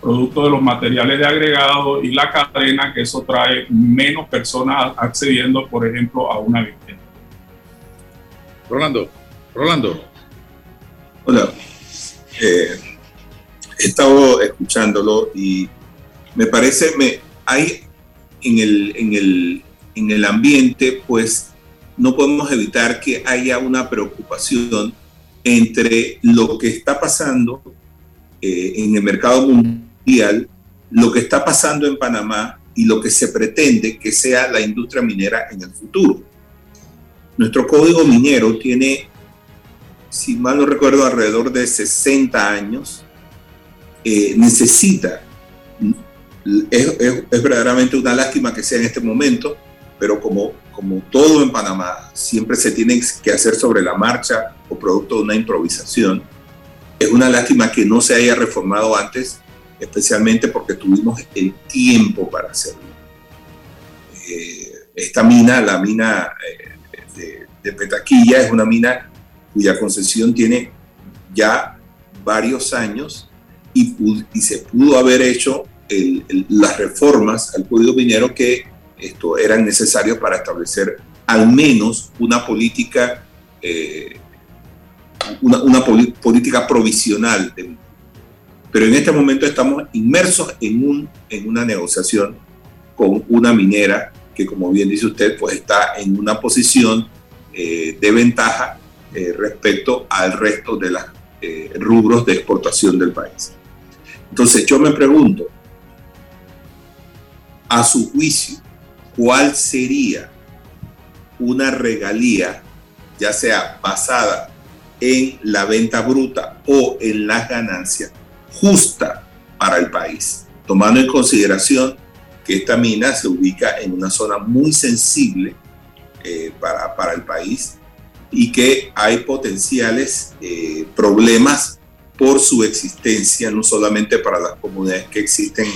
producto de los materiales de agregado y la cadena, que eso trae menos personas accediendo, por ejemplo, a una vivienda. Rolando, Rolando. Hola. Eh, he estado escuchándolo y me parece, me, hay en el, en, el, en el ambiente, pues no podemos evitar que haya una preocupación entre lo que está pasando eh, en el mercado mundial lo que está pasando en Panamá y lo que se pretende que sea la industria minera en el futuro. Nuestro código minero tiene, si mal no recuerdo, alrededor de 60 años. Eh, necesita, es, es, verdaderamente una lástima que sea en este momento, pero como, como todo en Panamá, siempre se tiene que hacer sobre la marcha o producto de una improvisación. Es una lástima que no se haya reformado antes, especialmente porque tuvimos el tiempo para hacerlo. Eh, esta mina, la mina eh, de, Petaquilla, es una mina cuya concesión tiene ya varios años y, y se pudo haber hecho las reformas al código minero que esto eran necesarios para establecer al menos una política eh, una, política provisional. Pero en este momento estamos inmersos en, un, en una negociación con una minera que, como bien dice usted, pues está en una posición eh, de ventaja eh, respecto al resto de los eh, rubros de exportación del país. Entonces yo me pregunto, a su juicio, ¿cuál sería una regalía, ya sea basada en la venta bruta o en las ganancias justa para el país, tomando en consideración que esta mina se ubica en una zona muy sensible eh, para, para, el país y que hay potenciales eh, problemas por su existencia, no solamente para las comunidades que existen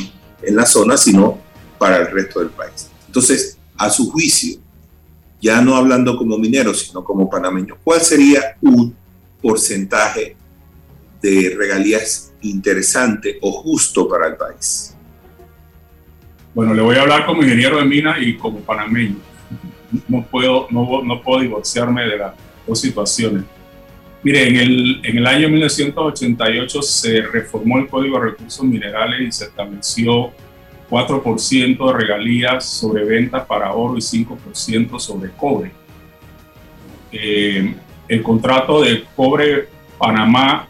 en la zona, sino para el resto del país. Entonces, a su juicio, ya no hablando como minero, sino como panameño, ¿cuál sería un porcentaje de regalías interesante o justo para el país? Bueno, le voy a hablar como ingeniero de mina y como panameño. No puedo, no, no puedo divorciarme de las dos situaciones. Mire, en el, en el año 1988 se reformó el Código de Recursos Minerales y se estableció 4% de regalías sobre ventas para oro y 5% sobre cobre. Eh, el contrato de cobre Panamá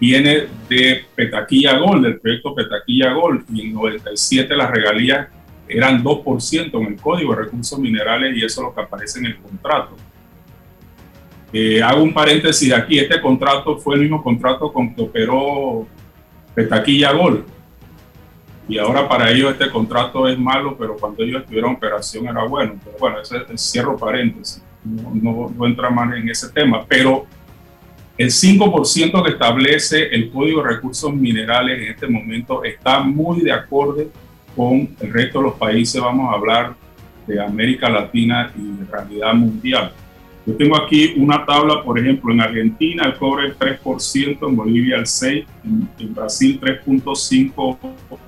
viene de Petaquilla Gold, del proyecto Petaquilla Gold, y en 97 las regalías eran 2% en el Código de Recursos Minerales y eso es lo que aparece en el contrato. Eh, hago un paréntesis aquí, este contrato fue el mismo contrato con que operó Petaquilla Gold. Y ahora para ellos este contrato es malo, pero cuando ellos estuvieron en operación era bueno. Pero bueno, ese, cierro paréntesis no, no, entra más en ese tema, pero el 5% que establece el Código de Recursos Minerales en este momento está muy de acuerdo con el resto de los países, vamos a hablar de América Latina y de realidad mundial. Yo tengo aquí una tabla, por ejemplo, en Argentina el cobre es 3%, en Bolivia el 6%, en, en Brasil 3.5%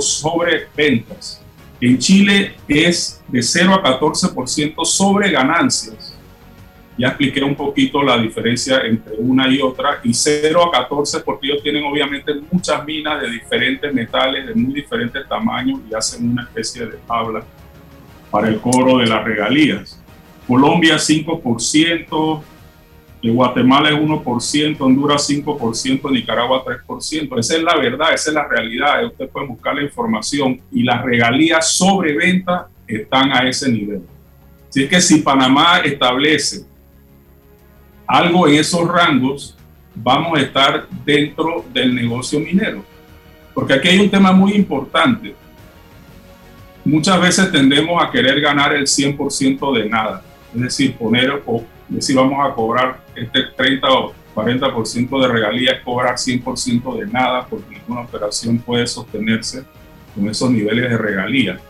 sobre ventas. En Chile es de 0 a 14% sobre ganancias. Ya expliqué un poquito la diferencia entre una y otra. Y 0 a 14 porque ellos tienen obviamente muchas minas de diferentes metales, de muy diferentes tamaños y hacen una especie de tabla para el cobro de las regalías. Colombia 5%, Guatemala es 1%, Honduras 5%, Nicaragua 3%. Esa es la verdad, esa es la realidad. Usted puede buscar la información y las regalías sobre venta están a ese nivel. Así que si Panamá establece algo en esos rangos, vamos a estar dentro del negocio minero. Porque aquí hay un tema muy importante. Muchas veces tendemos a querer ganar el 100% de nada. Es decir, poner o decir vamos a cobrar este 30 o 40% de regalías, cobrar 100% de nada, porque ninguna operación puede sostenerse con esos niveles de regalías.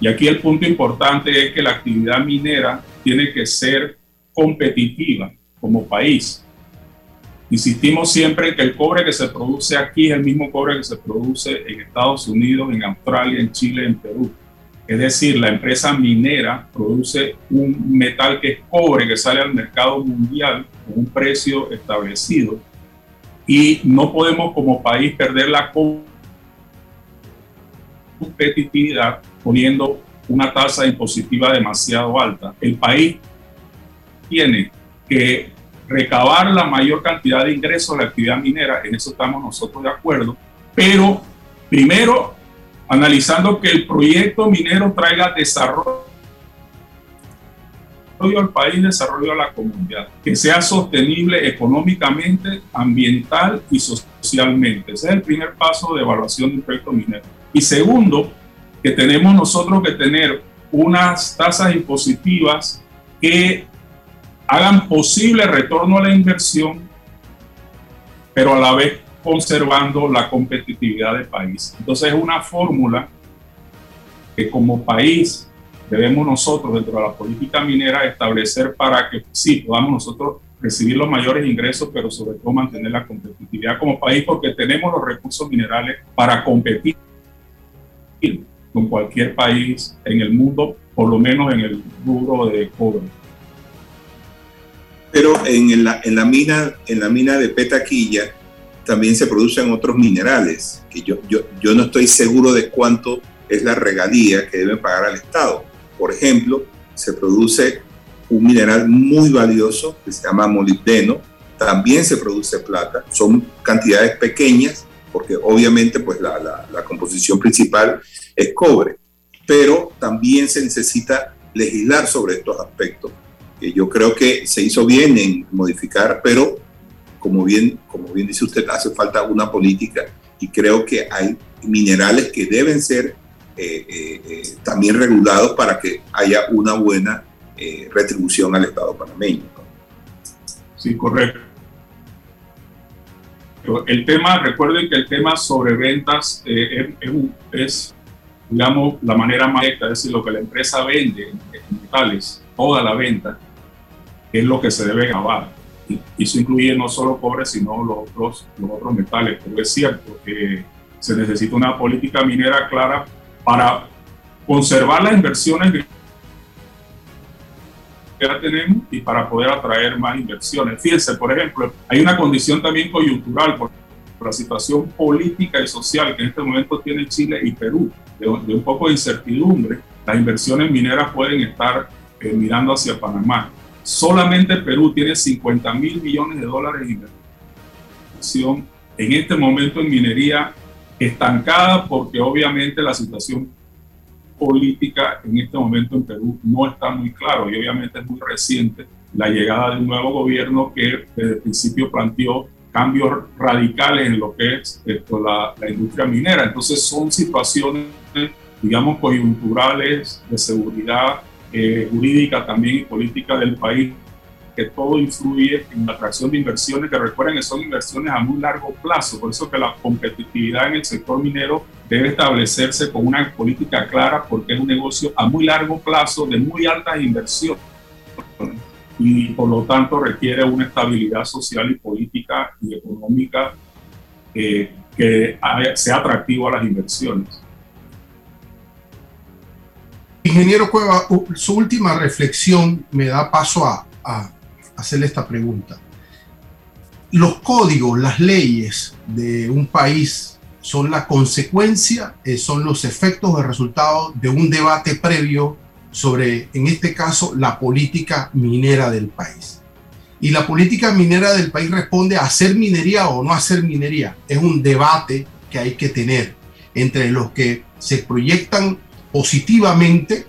Y aquí el punto importante es que la actividad minera tiene que ser competitiva como país. Insistimos siempre en que el cobre que se produce aquí es el mismo cobre que se produce en Estados Unidos, en Australia, en Chile, en Perú. Es decir, la empresa minera produce un metal que es cobre que sale al mercado mundial con un precio establecido y no podemos como país perder la competitividad poniendo una tasa impositiva demasiado alta. El país tiene que recabar la mayor cantidad de ingresos de la actividad minera, en eso estamos nosotros de acuerdo, pero primero analizando que el proyecto minero traiga desarrollo al país, desarrollo a la comunidad, que sea sostenible económicamente, ambiental y socialmente. Ese es el primer paso de evaluación de un proyecto minero. Y segundo, que tenemos nosotros que tener unas tasas impositivas que hagan posible retorno a la inversión, pero a la vez conservando la competitividad del país. Entonces es una fórmula que como país debemos nosotros dentro de la política minera establecer para que sí podamos nosotros recibir los mayores ingresos, pero sobre todo mantener la competitividad como país porque tenemos los recursos minerales para competir con cualquier país en el mundo, por lo menos en el rubro de cobre. Pero en la, en la, mina, en la mina de Petaquilla también se producen otros minerales, que yo, yo, yo no estoy seguro de cuánto es la regalía que deben pagar al Estado. Por ejemplo, se produce un mineral muy valioso que se llama molibdeno, también se produce plata, son cantidades pequeñas porque obviamente pues la, la, la composición principal es cobre, pero también se necesita legislar sobre estos aspectos. que yo creo que se hizo bien en modificar, pero como bien, como bien dice usted, hace falta una política y creo que hay minerales que deben ser eh, eh, eh, también regulados para que haya una buena retribución al Estado panameño. Sí, correcto. El tema, recuerden que el tema sobre ventas es, digamos, la manera más es decir, lo que la empresa vende en metales, toda la venta, es lo que se debe grabar. Y eso incluye no solo cobre, sino los otros, los otros metales. Pero es cierto que se necesita una política minera clara para conservar las inversiones que ya tenemos y para poder atraer más inversiones. Fíjense, por ejemplo, hay una condición también coyuntural por, la situación política y social que en este momento tiene Chile y Perú, de, de un poco de incertidumbre. Las inversiones mineras pueden estar eh, mirando hacia Panamá. Solamente Perú tiene 50 mil millones de dólares inversión en este momento en minería estancada porque obviamente la situación política en este momento en Perú no está muy claro y obviamente es muy reciente la llegada de un nuevo gobierno que desde el principio planteó cambios radicales en lo que es esto, la, la industria minera. Entonces son situaciones, digamos, coyunturales de seguridad eh, jurídica también y política del país que todo influye en la atracción de inversiones, que recuerden que son inversiones a muy largo plazo, por eso que la competitividad en el sector minero debe establecerse con una política clara, porque es un negocio a muy largo plazo, de muy altas inversiones, y por lo tanto requiere una estabilidad social y política y económica eh, que sea atractivo a las inversiones. Ingeniero Cueva, su última reflexión me da paso a, a hacerle esta pregunta. Los códigos, las leyes de un país son la consecuencia, eh, son los efectos o resultado de un debate previo sobre, en este caso, la política minera del país. Y la política minera del país responde a hacer minería o no hacer minería. Es un debate que hay que tener entre los que se proyectan positivamente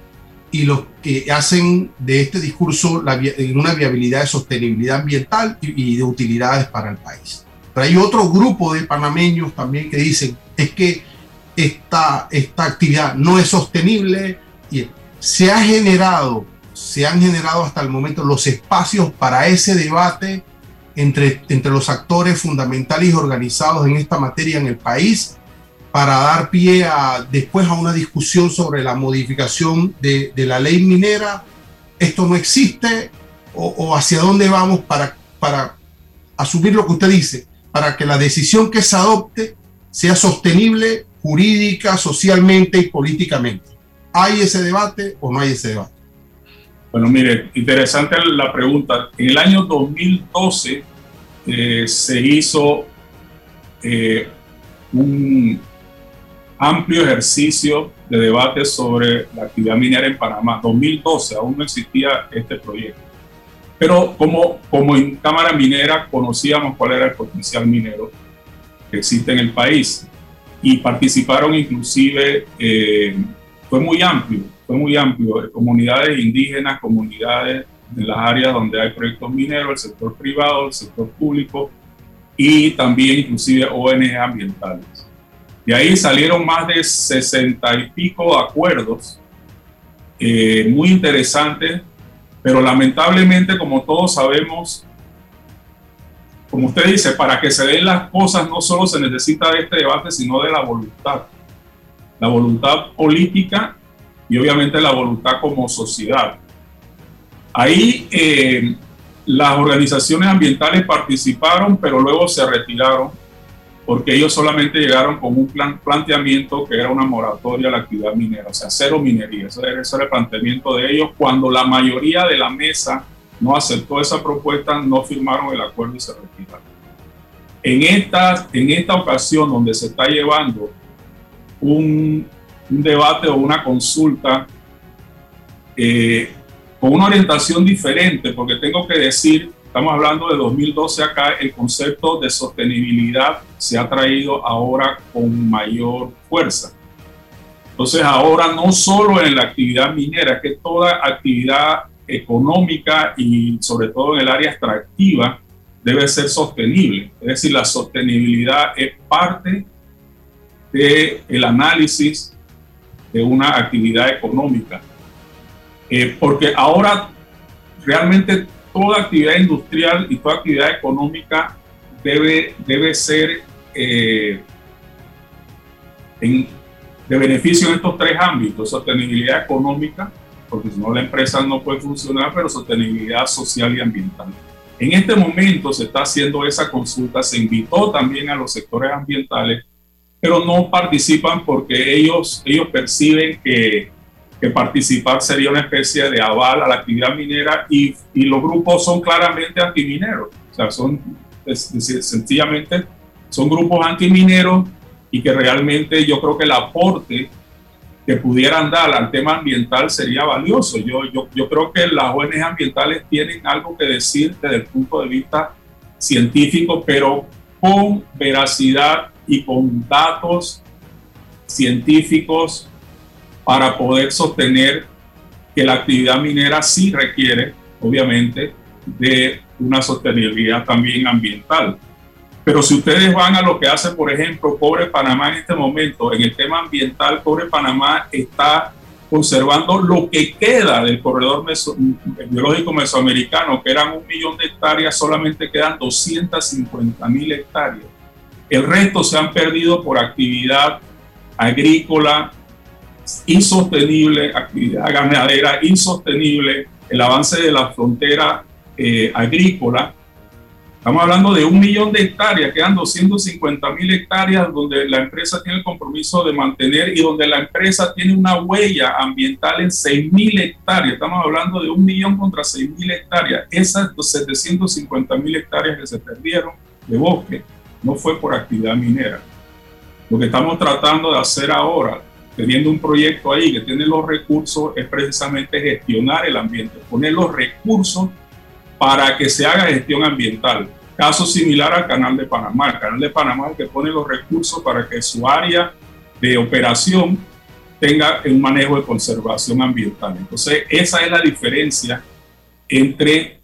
y los que hacen de este discurso la, una viabilidad de sostenibilidad ambiental y, y, de utilidades para el país. Pero hay otro grupo de panameños también que dicen es que esta, esta actividad no es sostenible y se ha generado, se han generado hasta el momento los espacios para ese debate entre, entre los actores fundamentales organizados en esta materia en el país para dar pie a, después a una discusión sobre la modificación de, la ley minera. Esto no existe o, o, hacia dónde vamos para, para asumir lo que usted dice, para que la decisión que se adopte sea sostenible jurídica, socialmente y políticamente. ¿Hay ese debate o no hay ese debate? Bueno, mire, interesante la pregunta. En el año 2012 eh, se hizo eh, un, amplio ejercicio de debate sobre la actividad minera en Panamá. 2012 aún no existía este proyecto. Pero como, como en Cámara Minera conocíamos cuál era el potencial minero que existe en el país y participaron inclusive, eh, fue muy amplio, fue muy amplio, comunidades indígenas, comunidades en las áreas donde hay proyectos mineros, el sector privado, el sector público y también inclusive ONG ambientales. De ahí salieron más de 60 y pico acuerdos eh, muy interesantes, pero lamentablemente, como todos sabemos, como usted dice, para que se den las cosas no solo se necesita de este debate, sino de la voluntad. La voluntad política y obviamente la voluntad como sociedad. Ahí eh, las organizaciones ambientales participaron, pero luego se retiraron porque ellos solamente llegaron con un plan, planteamiento que era una moratoria a la actividad minera, o sea, cero minería. Ese era, el planteamiento de ellos. Cuando la mayoría de la mesa no aceptó esa propuesta, no firmaron el acuerdo y se retiraron. En esta, en esta ocasión donde se está llevando un, un debate o una consulta eh, con una orientación diferente, porque tengo que decir, estamos hablando de 2012 acá, el concepto de sostenibilidad se ha traído ahora con mayor fuerza. Entonces ahora no solo en la actividad minera, que toda actividad económica y sobre todo en el área extractiva debe ser sostenible. Es decir, la sostenibilidad es parte del el análisis de una actividad económica. Eh, porque ahora realmente toda actividad industrial y toda actividad económica debe, debe ser eh, de beneficio en estos tres ámbitos, sostenibilidad económica, porque si no la empresa no puede funcionar, pero sostenibilidad social y ambiental. En este momento se está haciendo esa consulta, se invitó también a los sectores ambientales, pero no participan porque ellos, ellos perciben que, que participar sería una especie de aval a la actividad minera y, y los grupos son claramente antimineros, o sea, son sencillamente son grupos antimineros y que realmente yo creo que el aporte que pudieran dar al tema ambiental sería valioso. Yo, yo, yo creo que las ONG ambientales tienen algo que decir desde el punto de vista científico, pero con veracidad y con datos científicos para poder sostener que la actividad minera sí requiere, obviamente, de una sostenibilidad también ambiental. Pero si ustedes van a lo que hace, por ejemplo, Cobre Panamá en este momento, en el tema ambiental, Cobre Panamá está conservando lo que queda del corredor biológico mesoamericano, que eran un millón de hectáreas, solamente quedan 250 mil hectáreas. El resto se han perdido por actividad agrícola insostenible, actividad ganadera insostenible, el avance de la frontera eh, agrícola Estamos hablando de un millón de hectáreas, quedan 250 mil hectáreas donde la empresa tiene el compromiso de mantener y donde la empresa tiene una huella ambiental en 6 mil hectáreas. Estamos hablando de un millón contra 6 mil hectáreas. Esas 750 mil hectáreas que se perdieron de bosque no fue por actividad minera. Lo que estamos tratando de hacer ahora, teniendo un proyecto ahí que tiene los recursos, es precisamente gestionar el ambiente, poner los recursos para que se haga gestión ambiental. Caso similar al Canal de Panamá. El Canal de Panamá que pone los recursos para que su área de operación tenga un manejo de conservación ambiental. Entonces, esa es la diferencia entre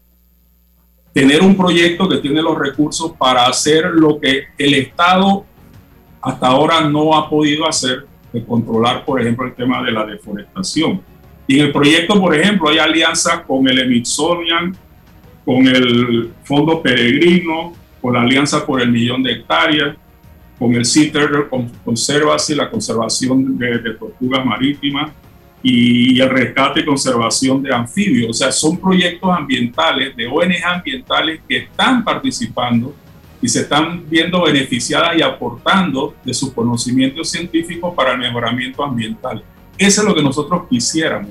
tener un proyecto que tiene los recursos para hacer lo que el Estado hasta ahora no ha podido hacer, de controlar, por ejemplo, el tema de la deforestación. Y en el proyecto, por ejemplo, hay alianzas con el Smithsonian, con el Fondo Peregrino, con la Alianza por el Millón de Hectáreas, con el CITER Conservancy, la conservación de, tortugas marítimas y el rescate y conservación de anfibios. O sea, son proyectos ambientales, de ONG ambientales que están participando y se están viendo beneficiadas y aportando de sus conocimientos científicos para el mejoramiento ambiental. Eso es lo que nosotros quisiéramos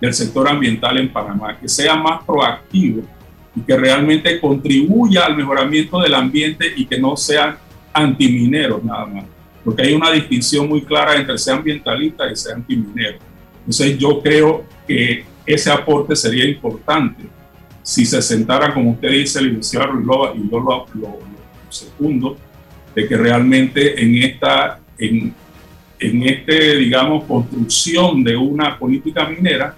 del sector ambiental en Panamá, que sea más proactivo y que realmente contribuya al mejoramiento del ambiente y que no sean antimineros nada más. Porque hay una distinción muy clara entre ser ambientalista y ser antiminero. Entonces yo creo que ese aporte sería importante si se sentara, como usted dice, el iniciado y lo, y lo, lo, lo, segundo, de que realmente en esta, en, en este, digamos, construcción de una política minera,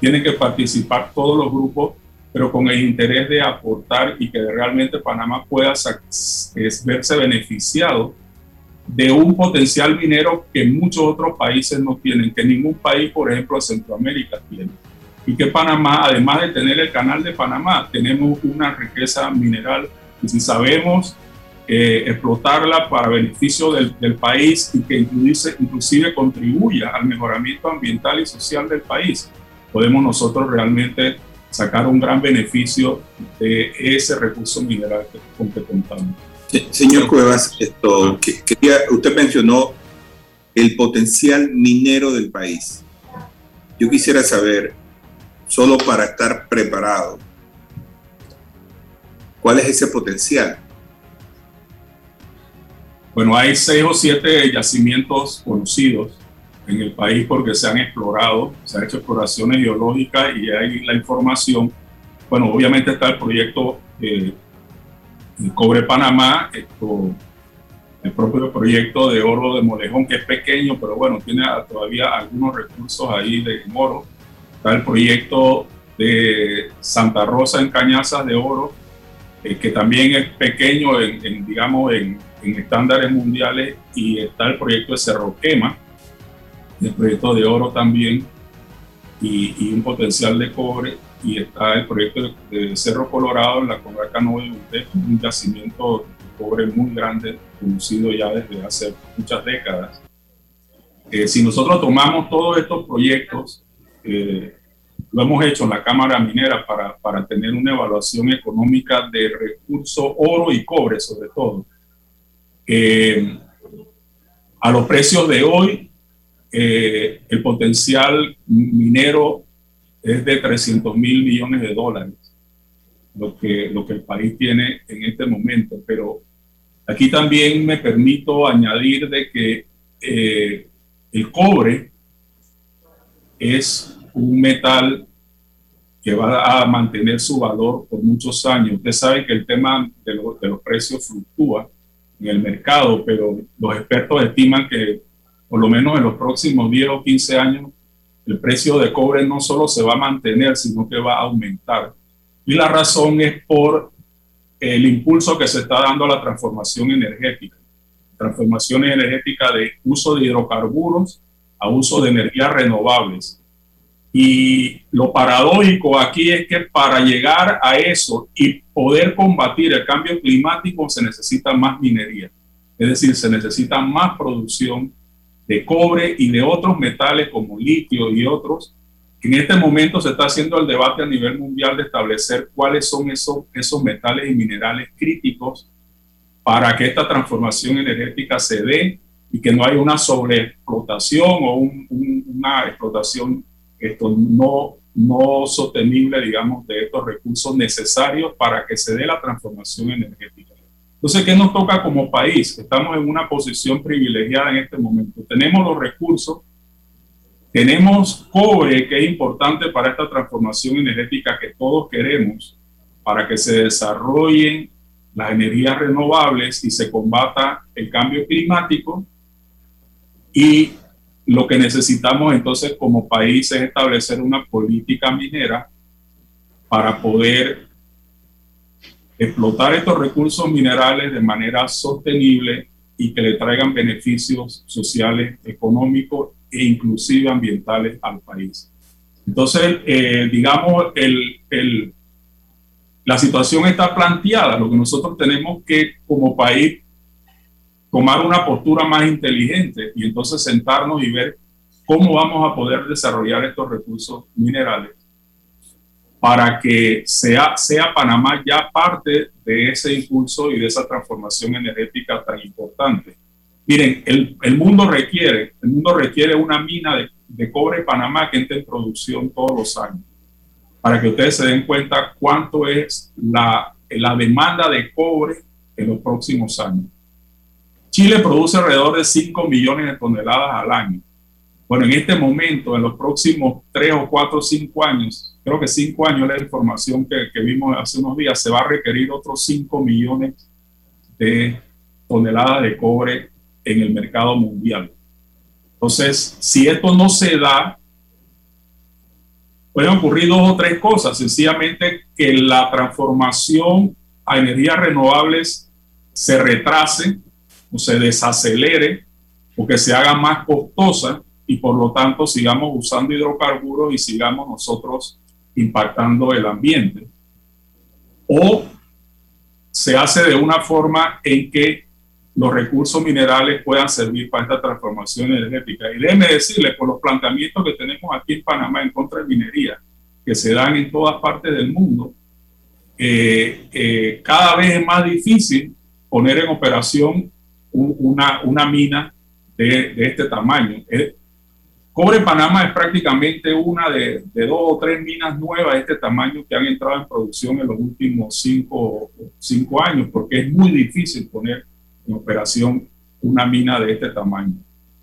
tienen que participar todos los grupos, pero con el interés de aportar y que realmente Panamá pueda verse beneficiado de un potencial minero que muchos otros países no tienen, que ningún país, por ejemplo, de Centroamérica tiene. Y que Panamá, además de tener el canal de Panamá, tenemos una riqueza mineral y si sabemos eh, explotarla para beneficio del, del, país y que inclusive, inclusive contribuya al mejoramiento ambiental y social del país, podemos nosotros realmente sacar un gran beneficio de ese recurso mineral que, con que contamos. Señor Cuevas, esto, que, quería, usted mencionó el potencial minero del país. Yo quisiera saber, solo para estar preparado, ¿cuál es ese potencial? Bueno, hay seis o siete yacimientos conocidos en el país porque se han explorado, se han hecho exploraciones geológicas y hay la información. Bueno, obviamente está el proyecto eh, el Cobre Panamá, esto, el propio proyecto de oro de Molejón, que es pequeño, pero bueno, tiene todavía algunos recursos ahí de oro. Está el proyecto de Santa Rosa en Cañazas de Oro, eh, que también es pequeño en, digamos, en, en, estándares mundiales, y está el proyecto de Cerro Quema, el proyecto de oro también, y, y un potencial de cobre y está el proyecto de, Cerro Colorado en la comarca Nueva un yacimiento de cobre muy grande, conocido ya desde hace muchas décadas. Eh, si nosotros tomamos todos estos proyectos, eh, lo hemos hecho en la Cámara Minera para, para tener una evaluación económica de recursos oro y cobre sobre todo. Eh, a los precios de hoy, el potencial minero es de 300 mil millones de dólares, lo que, lo que el país tiene en este momento. Pero aquí también me permito añadir de que eh, el cobre es un metal que va a mantener su valor por muchos años. Usted sabe que el tema de, los precios fluctúa en el mercado, pero los expertos estiman que por lo menos en los próximos 10 o 15 años el precio de cobre no solo se va a mantener, sino que va a aumentar. Y la razón es por el impulso que se está dando a la transformación energética. Transformación energética de uso de hidrocarburos a uso de energías renovables. Y lo paradójico aquí es que para llegar a eso y poder combatir el cambio climático se necesita más minería. Es decir, se necesita más producción de cobre y de otros metales como litio y otros. En este momento se está haciendo el debate a nivel mundial de establecer cuáles son esos, esos metales y minerales críticos para que esta transformación energética se dé y que no haya una sobreexplotación o una explotación esto no, no sostenible, digamos, de estos recursos necesarios para que se dé la transformación energética. Entonces, ¿qué nos toca como país? Estamos en una posición privilegiada en este momento. Tenemos los recursos, tenemos cobre, que es importante para esta transformación energética que todos queremos, para que se desarrollen las energías renovables y se combata el cambio climático. Y lo que necesitamos entonces como país es establecer una política minera para poder explotar estos recursos minerales de manera sostenible y que le traigan beneficios sociales, económicos e inclusive ambientales al país. Entonces, eh, digamos, el, el, la situación está planteada. Lo que nosotros tenemos que, como país, tomar una postura más inteligente y entonces sentarnos y ver cómo vamos a poder desarrollar estos recursos minerales para que sea, sea Panamá ya parte de ese impulso y de esa transformación energética tan importante. Miren, el, el mundo requiere, el mundo requiere una mina de, de cobre Panamá que entre en producción todos los años, para que ustedes se den cuenta cuánto es la, la demanda de cobre en los próximos años. Chile produce alrededor de 5 millones de toneladas al año Bueno, en este momento, en los próximos tres o cuatro o cinco años, creo que cinco años la información que, que vimos hace unos días, se va a requerir otros 5 millones de toneladas de cobre en el mercado mundial. Entonces, si esto no se da, pueden ocurrir dos o tres cosas. Sencillamente que la transformación a energías renovables se retrase o se desacelere o que se haga más costosa y por lo tanto sigamos usando hidrocarburos y sigamos nosotros impactando el ambiente. O se hace de una forma en que los recursos minerales puedan servir para esta transformación energética. Y déjeme decirle, por los planteamientos que tenemos aquí en Panamá en contra de minería, que se dan en todas partes del mundo, eh, eh, cada vez es más difícil poner en operación una, una mina de, de este tamaño. Cobre Panamá es prácticamente una de, de, dos o tres minas nuevas de este tamaño que han entrado en producción en los últimos cinco, cinco años, porque es muy difícil poner en operación una mina de este tamaño.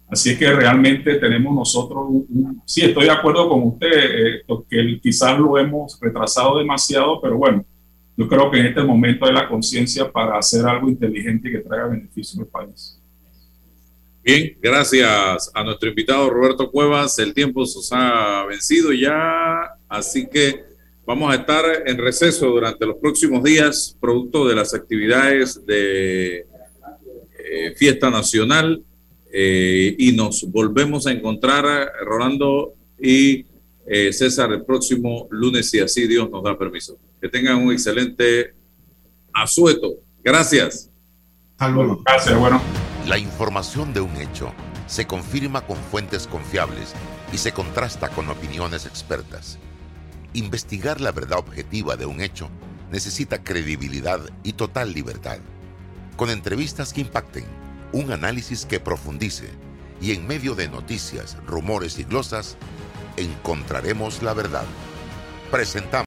Así es que realmente tenemos nosotros, un, sí estoy de acuerdo con usted, eh, que quizás lo hemos retrasado demasiado, pero bueno, yo creo que en este momento hay la conciencia para hacer algo inteligente que traiga beneficio al país. Bien, gracias a nuestro invitado Roberto Cuevas. El tiempo se ha vencido ya, así que vamos a estar en receso durante los próximos días, producto de las actividades de eh, fiesta nacional eh, y nos volvemos a encontrar, Rolando y eh, César, el próximo lunes, si así Dios nos da permiso. Que tengan un excelente asueto. Gracias. Bueno, gracias, bueno. La información de un hecho se confirma con fuentes confiables y se contrasta con opiniones expertas. Investigar la verdad objetiva de un hecho necesita credibilidad y total libertad con entrevistas que impacten, un análisis que profundice y en medio de noticias, rumores y glosas, encontraremos la verdad. Presentamos